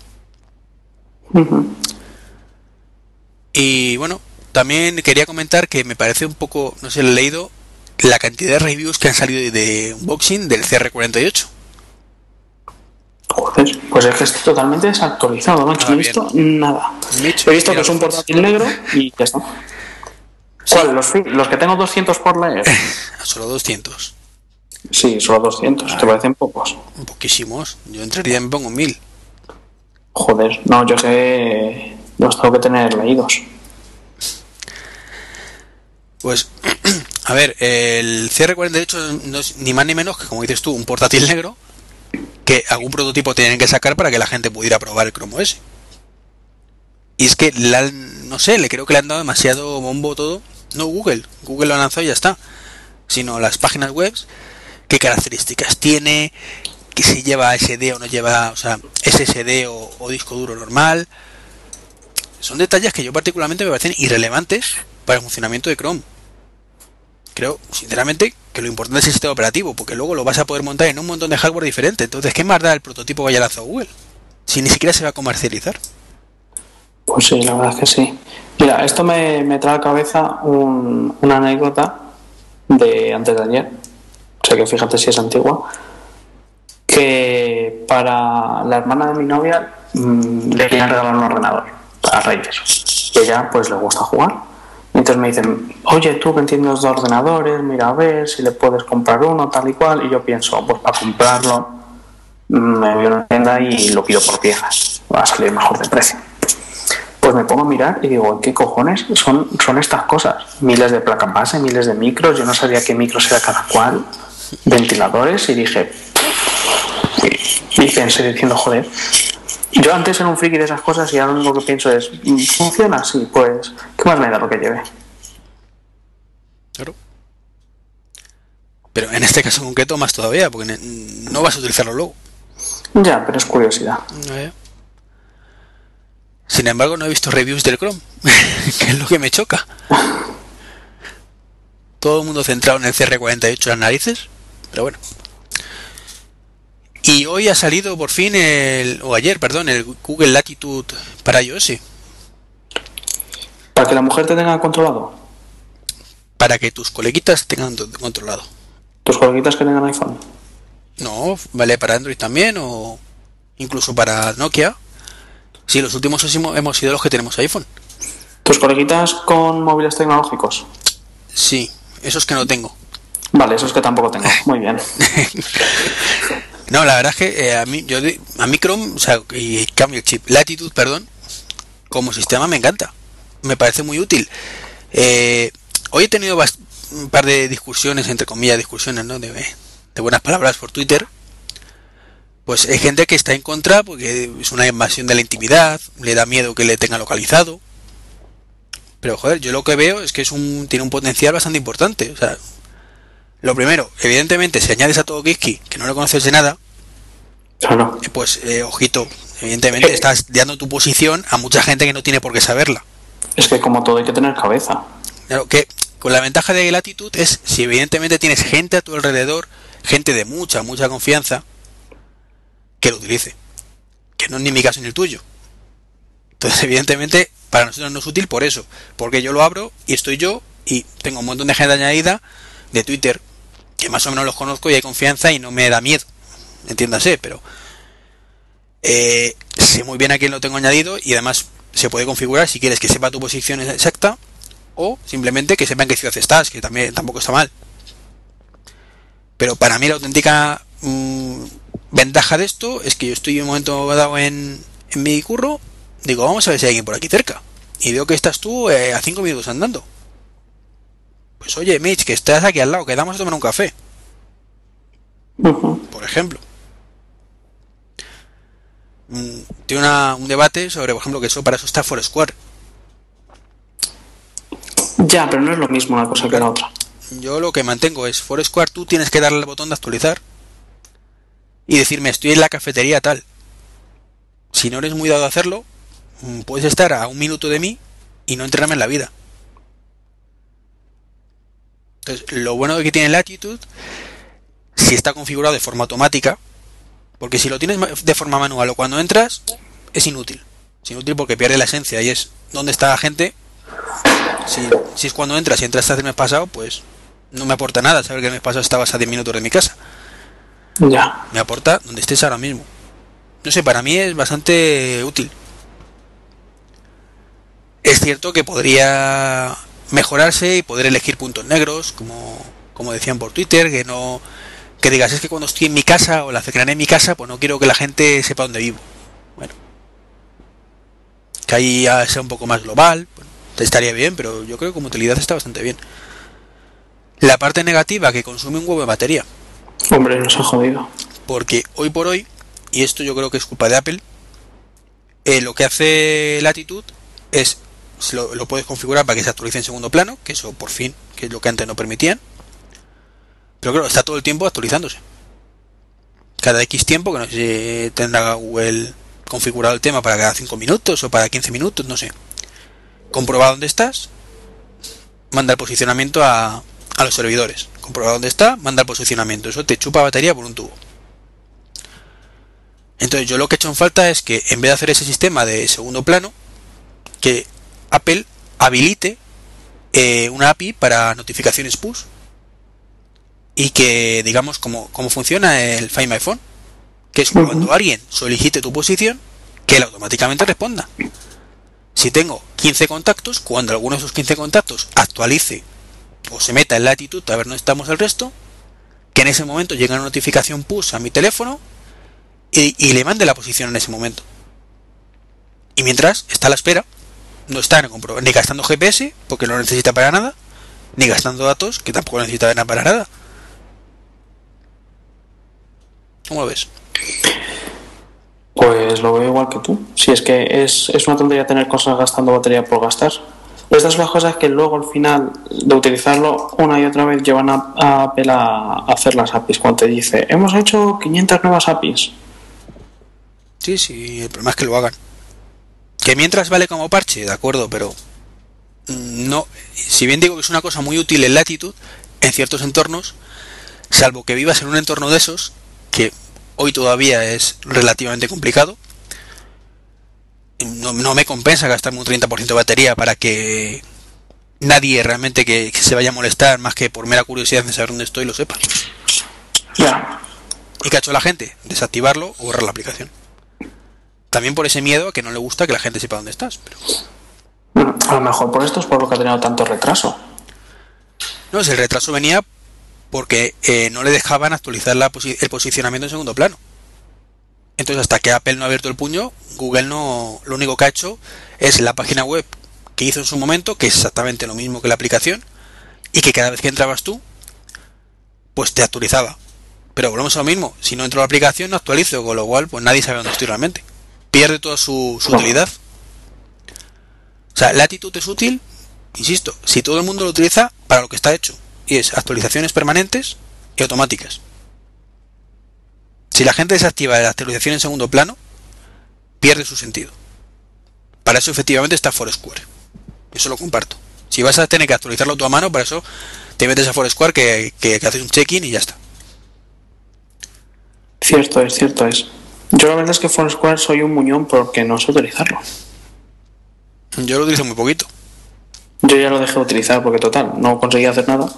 Y bueno, también quería comentar que me parece un poco, no sé, he leído la cantidad de reviews que han salido de- unboxing del CR48. Joder, pues es que estoy totalmente desactualizado, macho. Ah, No he bien. visto nada. Micho, He visto que es un pues- portátil negro y ya está. ¿Cuál? ¿Los, que tengo 200 por leer? Solo 200. Sí, solo 200. ¿Te parecen pocos? Poquísimos. Yo entraría y me pongo 1000. Joder, no, yo que los tengo que tener leídos. Pues, a ver, el CR48 no es ni más ni menos que, como dices tú, un portátil negro que algún prototipo tienen que sacar para que la gente pudiera probar el Chrome OS. Y es que, han- no sé, le creo que le han dado demasiado bombo todo. No Google, Google lo ha lanzado y ya está. Sino las páginas web, qué características tiene, que si lleva SD o no lleva, o sea, SSD o, disco duro normal. Son detalles que yo particularmente me parecen irrelevantes para el funcionamiento de Chrome. Creo, sinceramente, que lo importante es el sistema operativo, porque luego lo vas a poder montar en un montón de hardware diferente. Entonces, ¿qué más da el prototipo que haya lanzado Google? Si ni siquiera se va a comercializar. Pues sí, la verdad es que sí. Mira, esto me, me trae a la cabeza un- una anécdota de antes de ayer. O sea que fíjate si es antigua. Que para la hermana de mi novia mm, le querían regalar un ordenador para Reyes. Y ella pues le gusta jugar. Entonces me dicen, oye, tú que entiendes de ordenadores, mira a ver si le puedes comprar uno, tal y cual. Y yo pienso, pues para comprarlo mm, me voy a una tienda y lo pido por piezas. Va a salir mejor de precio. Pues me pongo a mirar y digo, ¿qué cojones son, son estas cosas? Miles de placas base, miles de micros, yo no sabía qué micros era cada cual. ventiladores y dije. Y pensé diciendo, joder. Yo antes era un friki de esas cosas y ahora lo único que pienso es, ¿funciona? Sí, pues, ¿qué más me da lo que lleve? Claro. Pero en este caso concreto más todavía, porque no vas a utilizarlo luego. Ya, pero es curiosidad. Sin embargo, no he visto reviews del Chrome, que es lo que me choca. Todo el mundo centrado en el CR48 las narices, pero bueno. Y hoy ha salido por fin el, o ayer, perdón, el Google Latitude para iOS. ¿Para que la mujer te tenga controlado? Para que tus coleguitas tengan controlado. ¿Tus coleguitas que tengan iPhone? No, vale para Android también o incluso para Nokia. Sí, los últimos hemos sido los que tenemos iPhone. ¿Tus coleguitas con móviles tecnológicos? Sí, esos que no tengo. Vale, esos que tampoco tengo. Muy bien. no, la verdad es que eh, a mí, yo a mí Chrome, o sea, y cambio el chip, Latitude, perdón, como sistema me encanta. Me parece muy útil. Eh, hoy he tenido un par de discusiones, entre comillas, discusiones, ¿no? De, de buenas palabras por Twitter, pues hay gente que está en contra porque es una invasión de la intimidad, le da miedo que le tenga localizado. Pero joder, yo lo que veo es que es un tiene un potencial bastante importante. O sea, lo primero, evidentemente, si añades a todo Kiski, que no lo conoces de nada, claro. Eh, pues eh, ojito, evidentemente estás dando tu posición a mucha gente que no tiene por qué saberla. Es que como todo hay que tener cabeza. Claro, que con la ventaja de latitud es si evidentemente tienes gente a tu alrededor gente de mucha, mucha confianza que lo utilice. Que no es ni mi caso ni el tuyo. Entonces, evidentemente, para nosotros no es útil por eso. Porque yo lo abro y estoy yo y tengo un montón de gente añadida de Twitter que más o menos los conozco y hay confianza y no me da miedo. Entiéndase, pero eh, sé muy bien a quién lo tengo añadido y además se puede configurar si quieres que sepa tu posición exacta o simplemente que sepan qué ciudad estás, que también tampoco está mal. Pero para mí la auténtica mm, ventaja de esto es que yo estoy en un momento dado en, en mi curro, digo, vamos a ver si hay alguien por aquí cerca. Y veo que estás tú eh, a cinco minutos andando. Pues oye, Mitch, que estás aquí al lado, quedamos a tomar un café. Por ejemplo. Mm, tiene un debate sobre, por ejemplo, que eso para eso está Foursquare. Ya, pero no es lo mismo una cosa que la otra yo lo que mantengo es Foursquare, tú tienes que darle al botón de actualizar y decirme estoy en la cafetería tal. Si no eres muy dado a hacerlo, mm, puedes estar a un minuto de mí y no entrarme en la vida. Entonces, lo bueno de que tiene Latitude, si está configurado de forma automática, porque si lo tienes de forma manual o cuando entras, es inútil. Es inútil porque pierde la esencia y es donde está la gente. Si, si es cuando entras y entras hace el mes pasado, pues no me aporta nada saber que el mes pasado estabas a 10 minutos de mi casa. Ya. Me aporta donde estés ahora mismo. No sé, para mí es bastante útil. Es cierto que podría mejorarse y poder elegir puntos negros, como, como decían por Twitter, que no que digas es que cuando estoy en mi casa o la cercanía en mi casa, pues no quiero que la gente sepa dónde vivo. Bueno, que ahí sea un poco más global, estaría bien, pero yo creo que como utilidad está bastante bien. La parte negativa, que consume un huevo de batería. Hombre, nos ha jodido. Porque hoy por hoy, y esto yo creo que es culpa de Apple, eh, lo que hace Latitud es, lo, puedes configurar para que se actualice en segundo plano, que eso por fin, que es lo que antes no permitían. Pero claro, está todo el tiempo actualizándose. Cada X tiempo, que no sé si tendrá Google configurado el tema para cada 5 minutos o para 15 minutos, no sé. Comproba dónde estás, manda el posicionamiento a, a los servidores. Comprobar dónde está, manda el posicionamiento. Eso te chupa batería por un tubo. Entonces yo lo que he hecho en falta es que en vez de hacer ese sistema de segundo plano, que Apple habilite eh, una API para notificaciones push y que digamos cómo, cómo funciona el Find My Phone, que es cuando alguien solicite tu posición, que él automáticamente responda. Si tengo 15 contactos, cuando alguno de esos 15 contactos actualice o se meta en latitud a ver dónde estamos el resto, que en ese momento llega una notificación push a mi teléfono y, le mande la posición en ese momento. Y mientras está a la espera, no está ni gastando GPS, porque no necesita para nada, ni gastando datos, que tampoco necesita nada para nada. ¿Cómo lo ves? Pues lo veo igual que tú. Si es que es, es una tontería tener cosas gastando batería por gastar. Estas son las cosas que luego al final de utilizarlo una y otra vez llevan a, a Apple a hacer las APIs. Cuando te dice, hemos hecho 500 nuevas APIs. Sí, sí, el problema es que lo hagan. Que mientras vale como parche, de acuerdo, pero no. Si bien digo que es una cosa muy útil en latitud, en ciertos entornos, salvo que vivas en un entorno de esos, que hoy todavía es relativamente complicado, no, no me compensa gastarme un 30% de batería para que nadie realmente que, que se vaya a molestar más que por mera curiosidad de saber dónde estoy lo sepa. Ya. ¿Y qué ha hecho la gente? Desactivarlo o borrar la aplicación. También por ese miedo a que no le gusta que la gente sepa dónde estás. Pero... A lo mejor por esto es por lo que ha tenido tanto retraso. No, si el retraso venía porque eh, no le dejaban actualizar la posi- el posicionamiento en segundo plano. Entonces, hasta que Apple no ha abierto el puño, Google no, lo único que ha hecho es la página web que hizo en su momento, que es exactamente lo mismo que la aplicación, y que cada vez que entrabas tú, pues te actualizaba. Pero volvemos a lo mismo, si no entro a la aplicación no actualizo, con lo cual pues nadie sabe dónde estoy realmente. Pierde toda su, su utilidad. O sea, Latitude es útil, insisto, si todo el mundo lo utiliza para lo que está hecho, y es actualizaciones permanentes y automáticas. Si la gente desactiva la actualización en segundo plano, pierde su sentido. Para eso efectivamente está Foursquare. Eso lo comparto. Si vas a tener que actualizarlo tú a mano, para eso te metes a Foursquare que, que, que haces un check-in y ya está. Cierto es, cierto es. Yo la verdad es que Foursquare soy un muñón porque no sé utilizarlo. Yo lo utilizo muy poquito. Yo ya lo dejé de utilizar porque total, no conseguía hacer nada.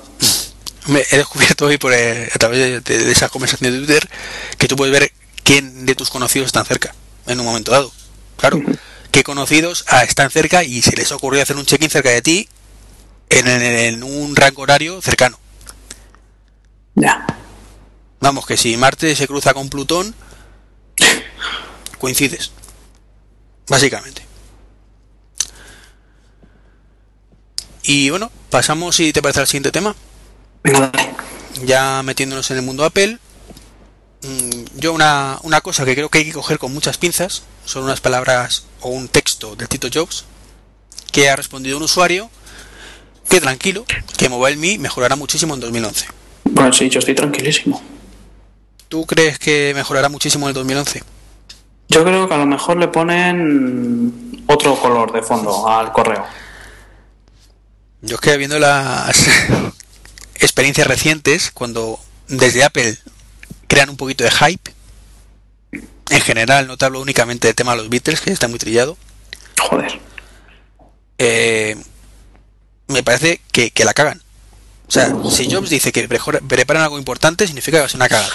Me he descubierto hoy por, eh, a través de, de, esa conversación de Twitter que tú puedes ver quién de tus conocidos están cerca en un momento dado. Claro, qué conocidos ah, están cerca y se les ocurrió hacer un check-in cerca de ti en, en- en un rango horario cercano. Ya. Vamos, que si Marte se cruza con Plutón, coincides. Básicamente. Y bueno, pasamos, si te parece, al siguiente tema. Ya metiéndonos en el mundo Apple, mm, yo una, una cosa que creo que hay que coger con muchas pinzas son unas palabras o un texto del Tito Jobs que ha respondido un usuario que tranquilo, que MobileMe mejorará muchísimo en 2011. Bueno, sí, yo estoy tranquilísimo. ¿Tú crees que mejorará muchísimo en el 2011? Yo creo que a lo mejor le ponen otro color de fondo al correo. Yo es que viendo las experiencias recientes, cuando desde Apple crean un poquito de hype, en general, no te hablo únicamente del tema de los Beatles, que está muy trillado, Joder. eh, me parece que, que la cagan. O sea, si Jobs dice que preparan algo importante, significa que va a ser una cagada.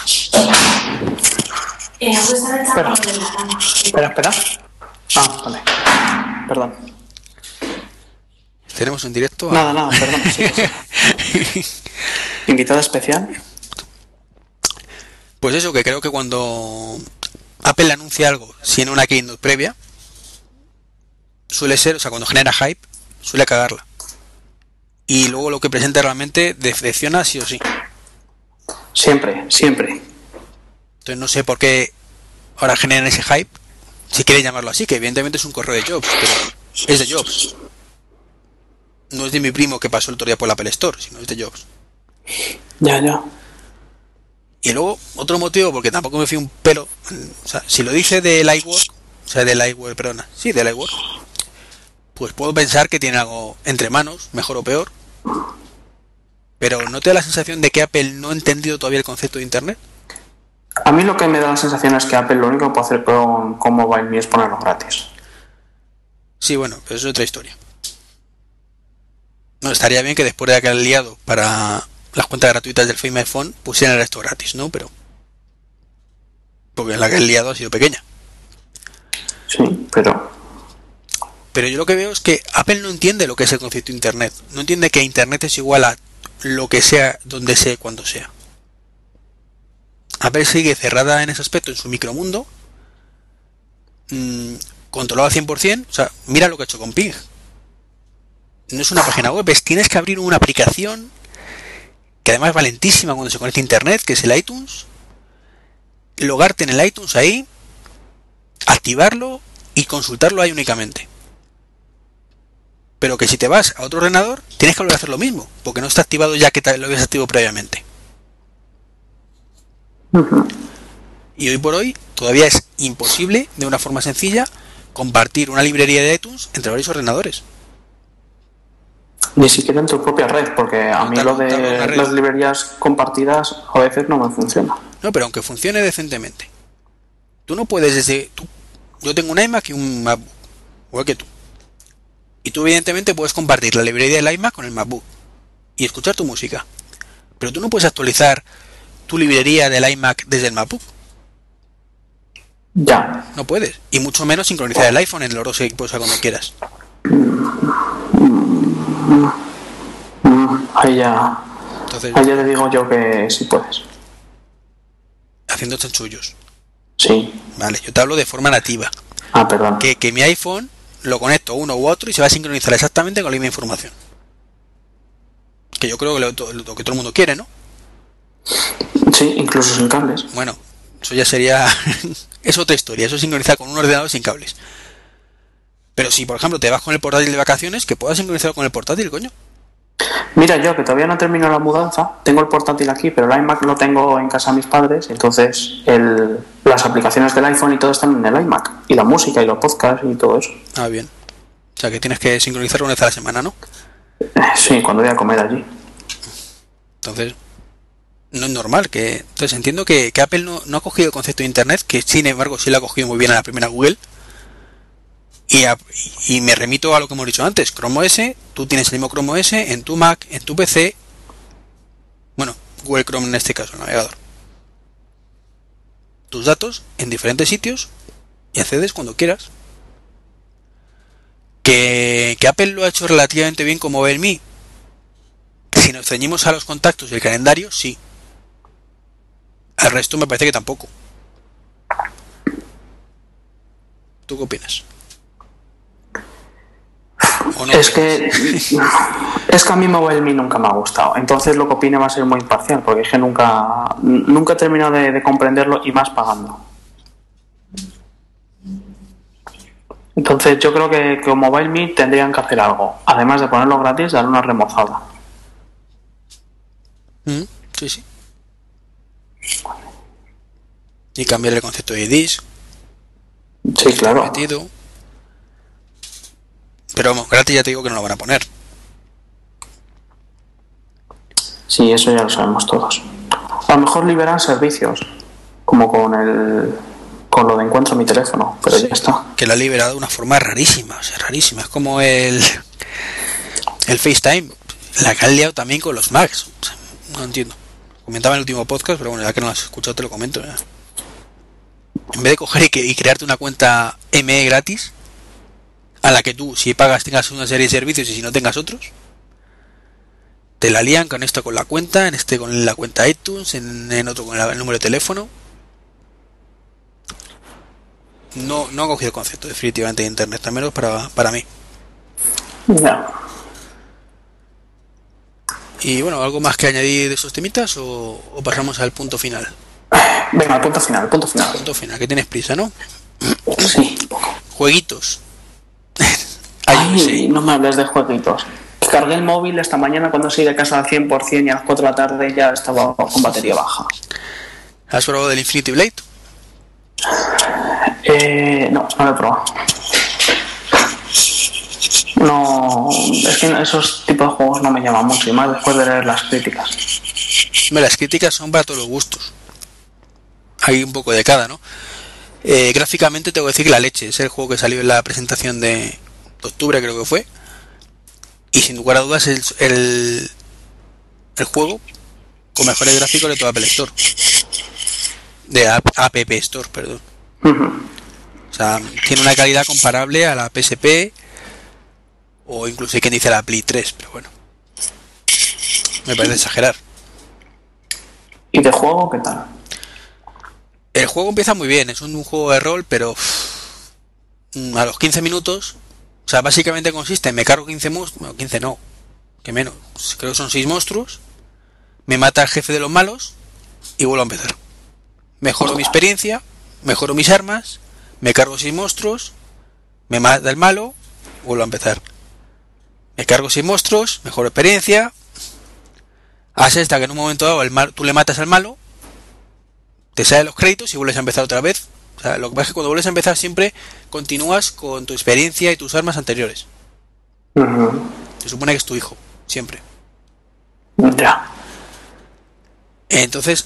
Espera. Espera, espera. Ah, vale. Perdón. Tenemos en directo a... Nada, nada, perdón. Sí, sí. Invitada especial. Pues eso, que creo que cuando Apple anuncia algo, si en una keynote previa, suele ser, o sea, cuando genera hype, suele cagarla. Y luego lo que presenta realmente decepciona sí o sí. Siempre, siempre. Entonces no sé por qué ahora generan ese hype, si quieren llamarlo así, que evidentemente es un correo de Jobs, pero es de Jobs. No es de mi primo que pasó el otro día por la Apple Store, sino es de Jobs. Ya, ya. Y luego, otro motivo, porque tampoco me fío un pelo, o sea, si lo dice del iWork, o sea, del iWork, perdona, sí, del iWork, pues puedo pensar que tiene algo entre manos, mejor o peor, pero ¿no te da la sensación de que Apple no ha entendido todavía el concepto de Internet? A mí lo que me da la sensación es que Apple lo único que puede hacer con, con MobileMe es ponerlo gratis. Sí, bueno, pero eso es otra historia. No, estaría bien que después de aquel liado para las cuentas gratuitas del Fame iPhone pusieran esto gratis, ¿no? Pero... Porque la que el liado ha sido pequeña. Sí, pero. Pero yo lo que veo es que Apple no entiende lo que es el concepto de Internet. No entiende que Internet es igual a lo que sea, donde sea, cuando sea. Apple sigue cerrada en ese aspecto, en su micromundo. mmm, controlado al 100%. O sea, mira lo que ha hecho con Ping. No es una página web, es tienes que abrir una aplicación que además es valentísima cuando se conecta a Internet, que es el iTunes. logarte en el iTunes ahí, activarlo y consultarlo ahí únicamente. Pero que si te vas a otro ordenador, tienes que volver a hacer lo mismo, porque no está activado ya que lo habías activado previamente. Y hoy por hoy todavía es imposible, de una forma sencilla, compartir una librería de iTunes entre varios ordenadores. Ni siquiera en tu propia red, porque a mí lo de las librerías compartidas a veces no me funciona. No, pero aunque funcione decentemente. Tú no puedes desde... Tú, yo tengo un iMac y un MacBook, igual que tú. Y tú evidentemente puedes compartir la librería del iMac con el MacBook y escuchar tu música. Pero tú no puedes actualizar tu librería del iMac desde el MacBook. Ya. No puedes. Y mucho menos sincronizar el iPhone en los dos equipos a cuando quieras. Ahí ya, Entonces, ahí ya te digo yo que sí puedes. haciendo chanchullos. Sí. Vale, yo te hablo de forma nativa. Ah, perdón. Que, que mi iPhone lo conecto uno u otro y se va a sincronizar exactamente con la misma información. Que yo creo que lo, lo que todo el mundo quiere, ¿no? Sí, incluso sin cables. Bueno, eso ya sería. es otra historia. Eso sincronizar con un ordenador sin cables. Pero si, por ejemplo, te vas con el portátil de vacaciones, que puedas sincronizarlo con el portátil, coño. Mira, yo que todavía no termino la mudanza, tengo el portátil aquí, pero el iMac lo tengo en casa de mis padres, entonces el, las aplicaciones del iPhone y todo están en el iMac, y la música y los podcasts y todo eso. Ah, bien. O sea, que tienes que sincronizarlo una vez a la semana, ¿no? Sí, cuando voy a comer allí. Entonces, no es normal que. Entonces, entiendo que, Apple no, no ha cogido el concepto de Internet, que sin embargo sí lo ha cogido muy bien a la primera Google. Y, y me remito a lo que hemos dicho antes: Chrome OS, tú tienes el mismo Chrome OS en tu Mac, en tu PC. Bueno, Google Chrome en este caso, el navegador. Tus datos en diferentes sitios y accedes cuando quieras. Que, que Apple lo ha hecho relativamente bien con MobileMe, si nos ceñimos a los contactos y el calendario, sí. Al resto me parece que tampoco. ¿Tú qué opinas? Es que es que a mí MobileMe nunca me ha gustado, entonces lo que opine va a ser muy imparcial, porque es que nunca, nunca he terminado de, de comprenderlo y más pagando. Entonces yo creo que con MobileMe tendrían que hacer algo, además de ponerlo gratis, darle una remozada. Mm, Sí, sí. Y cambiar el concepto de disc, Sí, claro. Pero vamos, gratis ya te digo que no lo van a poner. Sí, eso ya lo sabemos todos. A lo mejor liberan servicios, como con el con lo de encuentro mi teléfono, pero ya está. Que la ha liberado de una forma rarísima, o sea, rarísima. Es como el, el FaceTime, la que han liado también con los Macs. O sea, no entiendo. Comentaba en el último podcast, pero bueno, ya que no lo has escuchado, te lo comento. ya. En vez de coger y, que- y crearte una cuenta ME gratis, a la que tú, si pagas, tengas una serie de servicios y si no tengas otros, te la lían con esto con la cuenta, en este con la cuenta iTunes, en, otro con el número de teléfono. No, no ha cogido el concepto definitivamente de Internet, al menos para, para mí. Ya. Y bueno, ¿algo más que añadir de esos temitas o, o pasamos al punto final? Venga, al punto final, al punto final. Punto final, que tienes prisa, ¿no? Sí. Jueguitos. Ay, no me hables de jueguitos. Cargué el móvil esta mañana cuando salí de casa al 100% y a las 4 de la tarde ya estaba con batería baja. ¿Has probado del Infinity Blade? Eh, no, no lo he probado. No, es que esos tipos de juegos no me llaman mucho, y más después de leer las críticas. Las críticas son para todos los gustos. Hay un poco de cada, ¿no? Eh, gráficamente tengo que decir que la leche es el juego que salió en la presentación de, de octubre, creo que fue. Y sin lugar a dudas el, el, el juego con mejores gráficos de toda Apple Store. De App, App Store, perdón. O sea, tiene una calidad comparable a la PSP o incluso hay quien dice la Play 3, pero bueno. Me parece exagerar. ¿Y de juego qué tal? El juego empieza muy bien, es un juego de rol, pero mm, a los 15 minutos, o sea, básicamente consiste en me cargo 15 monstruos, bueno, 15 no, que menos, creo que son 6 monstruos, me mata al jefe de los malos y vuelvo a empezar. mejoro mi experiencia, mejoro mis armas, me cargo seis monstruos, me mata el malo, vuelvo a empezar. Me cargo seis monstruos, mejor experiencia. Haces hasta que en un momento dado el mal, tú le matas al malo, te salen los créditos y vuelves a empezar otra vez. O sea, lo que pasa es que cuando vuelves a empezar siempre continúas con tu experiencia y tus armas anteriores. Se supone que es tu hijo, siempre. Ya. Entonces,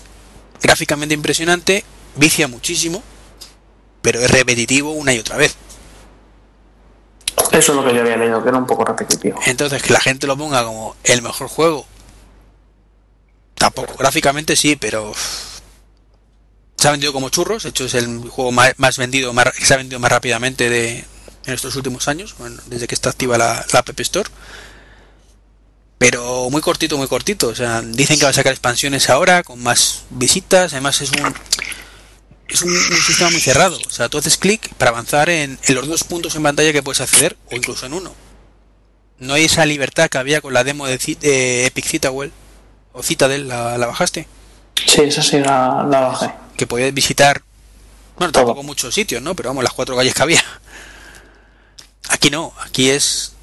gráficamente impresionante, vicia muchísimo, pero es repetitivo una y otra vez. Eso es lo que yo había leído, que era un poco repetitivo. Entonces, que la gente lo ponga como el mejor juego. Tampoco, gráficamente sí, pero se ha vendido como churros. De hecho, es el juego más, más vendido, más, que se ha vendido más rápidamente de en estos últimos años, bueno, desde que está activa la, la App Store. Pero muy cortito, muy cortito. O sea, dicen que va a sacar expansiones ahora con más visitas. Además, es un es un, un sistema muy cerrado. O sea, tú haces clic para avanzar en, en los dos puntos en pantalla que puedes acceder, o incluso en uno. No hay esa libertad que había con la demo de, de Epic Citadel o Citadel, ¿la, la bajaste? Sí, esa sí la, la bajé. Que podías visitar, bueno, Todo. tampoco muchos sitios, ¿no? Pero vamos, las cuatro calles que había. Aquí no, aquí es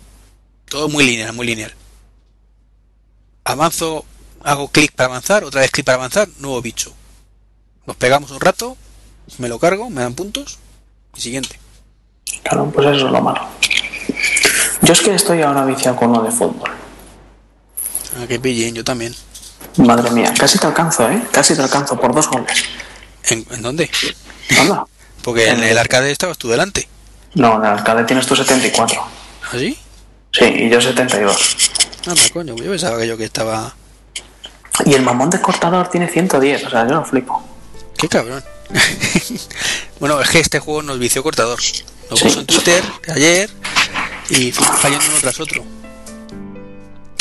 todo muy lineal, muy lineal. Avanzo, hago clic para avanzar, otra vez clic para avanzar, nuevo bicho. Nos pegamos un rato, me lo cargo, me dan puntos y siguiente. Claro, pues eso es lo malo. Yo es que estoy ahora viciado con uno de fútbol. Ah, que pillen, yo también. Madre mía, casi te alcanzo, ¿eh? Casi te alcanzo por dos goles. ¿En, en dónde? Anda. Porque en el arcade estabas tú delante. No, en el arcade tienes tú 74. ¿Así? Sí, y yo 72. Anda, coño, yo pensaba que yo que estaba. Y el mamón de cortador tiene 110, o sea, yo lo flipo. Qué cabrón. bueno, es que este juego nos vició cortador. Lo Sí. puso en Twitter ayer y fallando uno tras otro.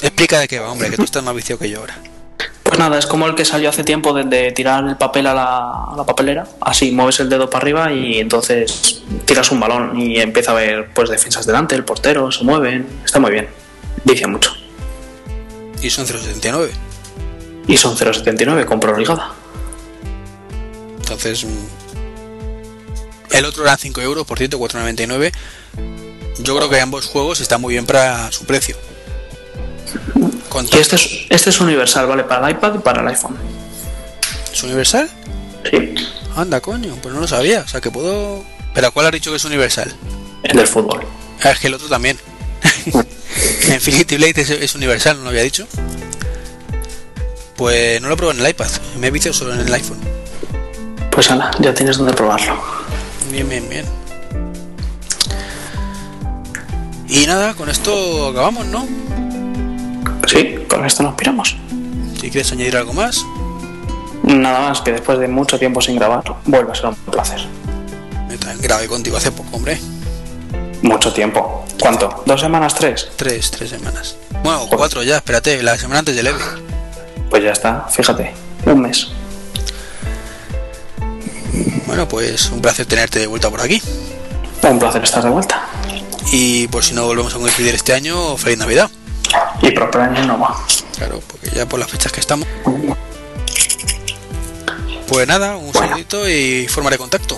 Explica de qué va, hombre, que tú estás más viciado que yo ahora. Pues nada, es como el que salió hace tiempo de, de tirar el papel a la, a la papelera. Así mueves el dedo para arriba y entonces tiras un balón y empieza a ver pues defensas delante, el portero, se mueven. Está muy bien. Vicia mucho. Y son 0.79. Y son 0,79 con prorrogada. Entonces. mm, El otro era 5 euros, por cierto, 4.99. Yo creo que ambos juegos están muy bien para su precio. Y este es, este es universal, ¿vale? Para el iPad y para el iPhone. ¿Es universal? Sí, Anda, coño, pues no lo sabía. O sea que puedo. ¿Pero cuál has dicho que es universal? el del fútbol. Ah, es que el otro también. Infinity Blade es, es universal, ¿no lo había dicho? Pues no lo probé en el iPad, me he viciado solo en el iPhone. Pues ala, ya tienes donde probarlo. Bien, bien, bien. Y nada, con esto acabamos, ¿no? Sí, con esto nos piramos. Si quieres añadir algo más, Nada más que después de mucho tiempo sin grabar, vuelve a ser un placer. me grabé contigo hace poco, hombre. Mucho tiempo. ¿Cuánto? ¿Dos semanas? ¿Tres? Tres, tres semanas. Bueno, cuatro ya, espérate, la semana antes del Eve. Pues ya está, fíjate. Un mes. Bueno, pues un placer tenerte de vuelta por aquí. Un placer estar de vuelta. Y por si no volvemos a coincidir este año, feliz Navidad. Y próspero año nuevo. Claro, porque ya por las fechas que estamos. Pues nada, un saludito y forma de contacto.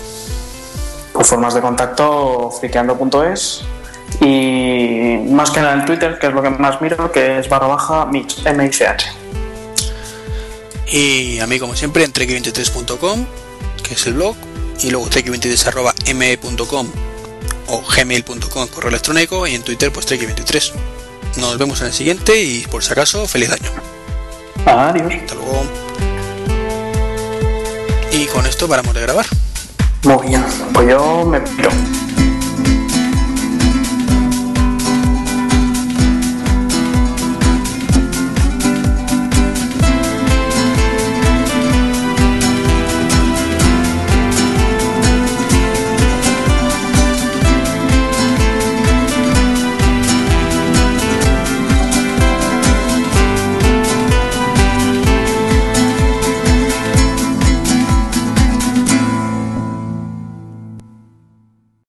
Por formas de contacto, friqueando.es y más que nada en Twitter, que es lo que más miro, que es barra baja M-I-C-H. Y a mí, como siempre, en trek23.com, que es el blog, y luego trek23.me.com o gmail.com, correo electrónico, y en Twitter, pues trek23. Nos vemos en el siguiente y, por si acaso, feliz año. Adiós. Hasta luego. Y con esto paramos de grabar. Muy bien, pues yo me piro.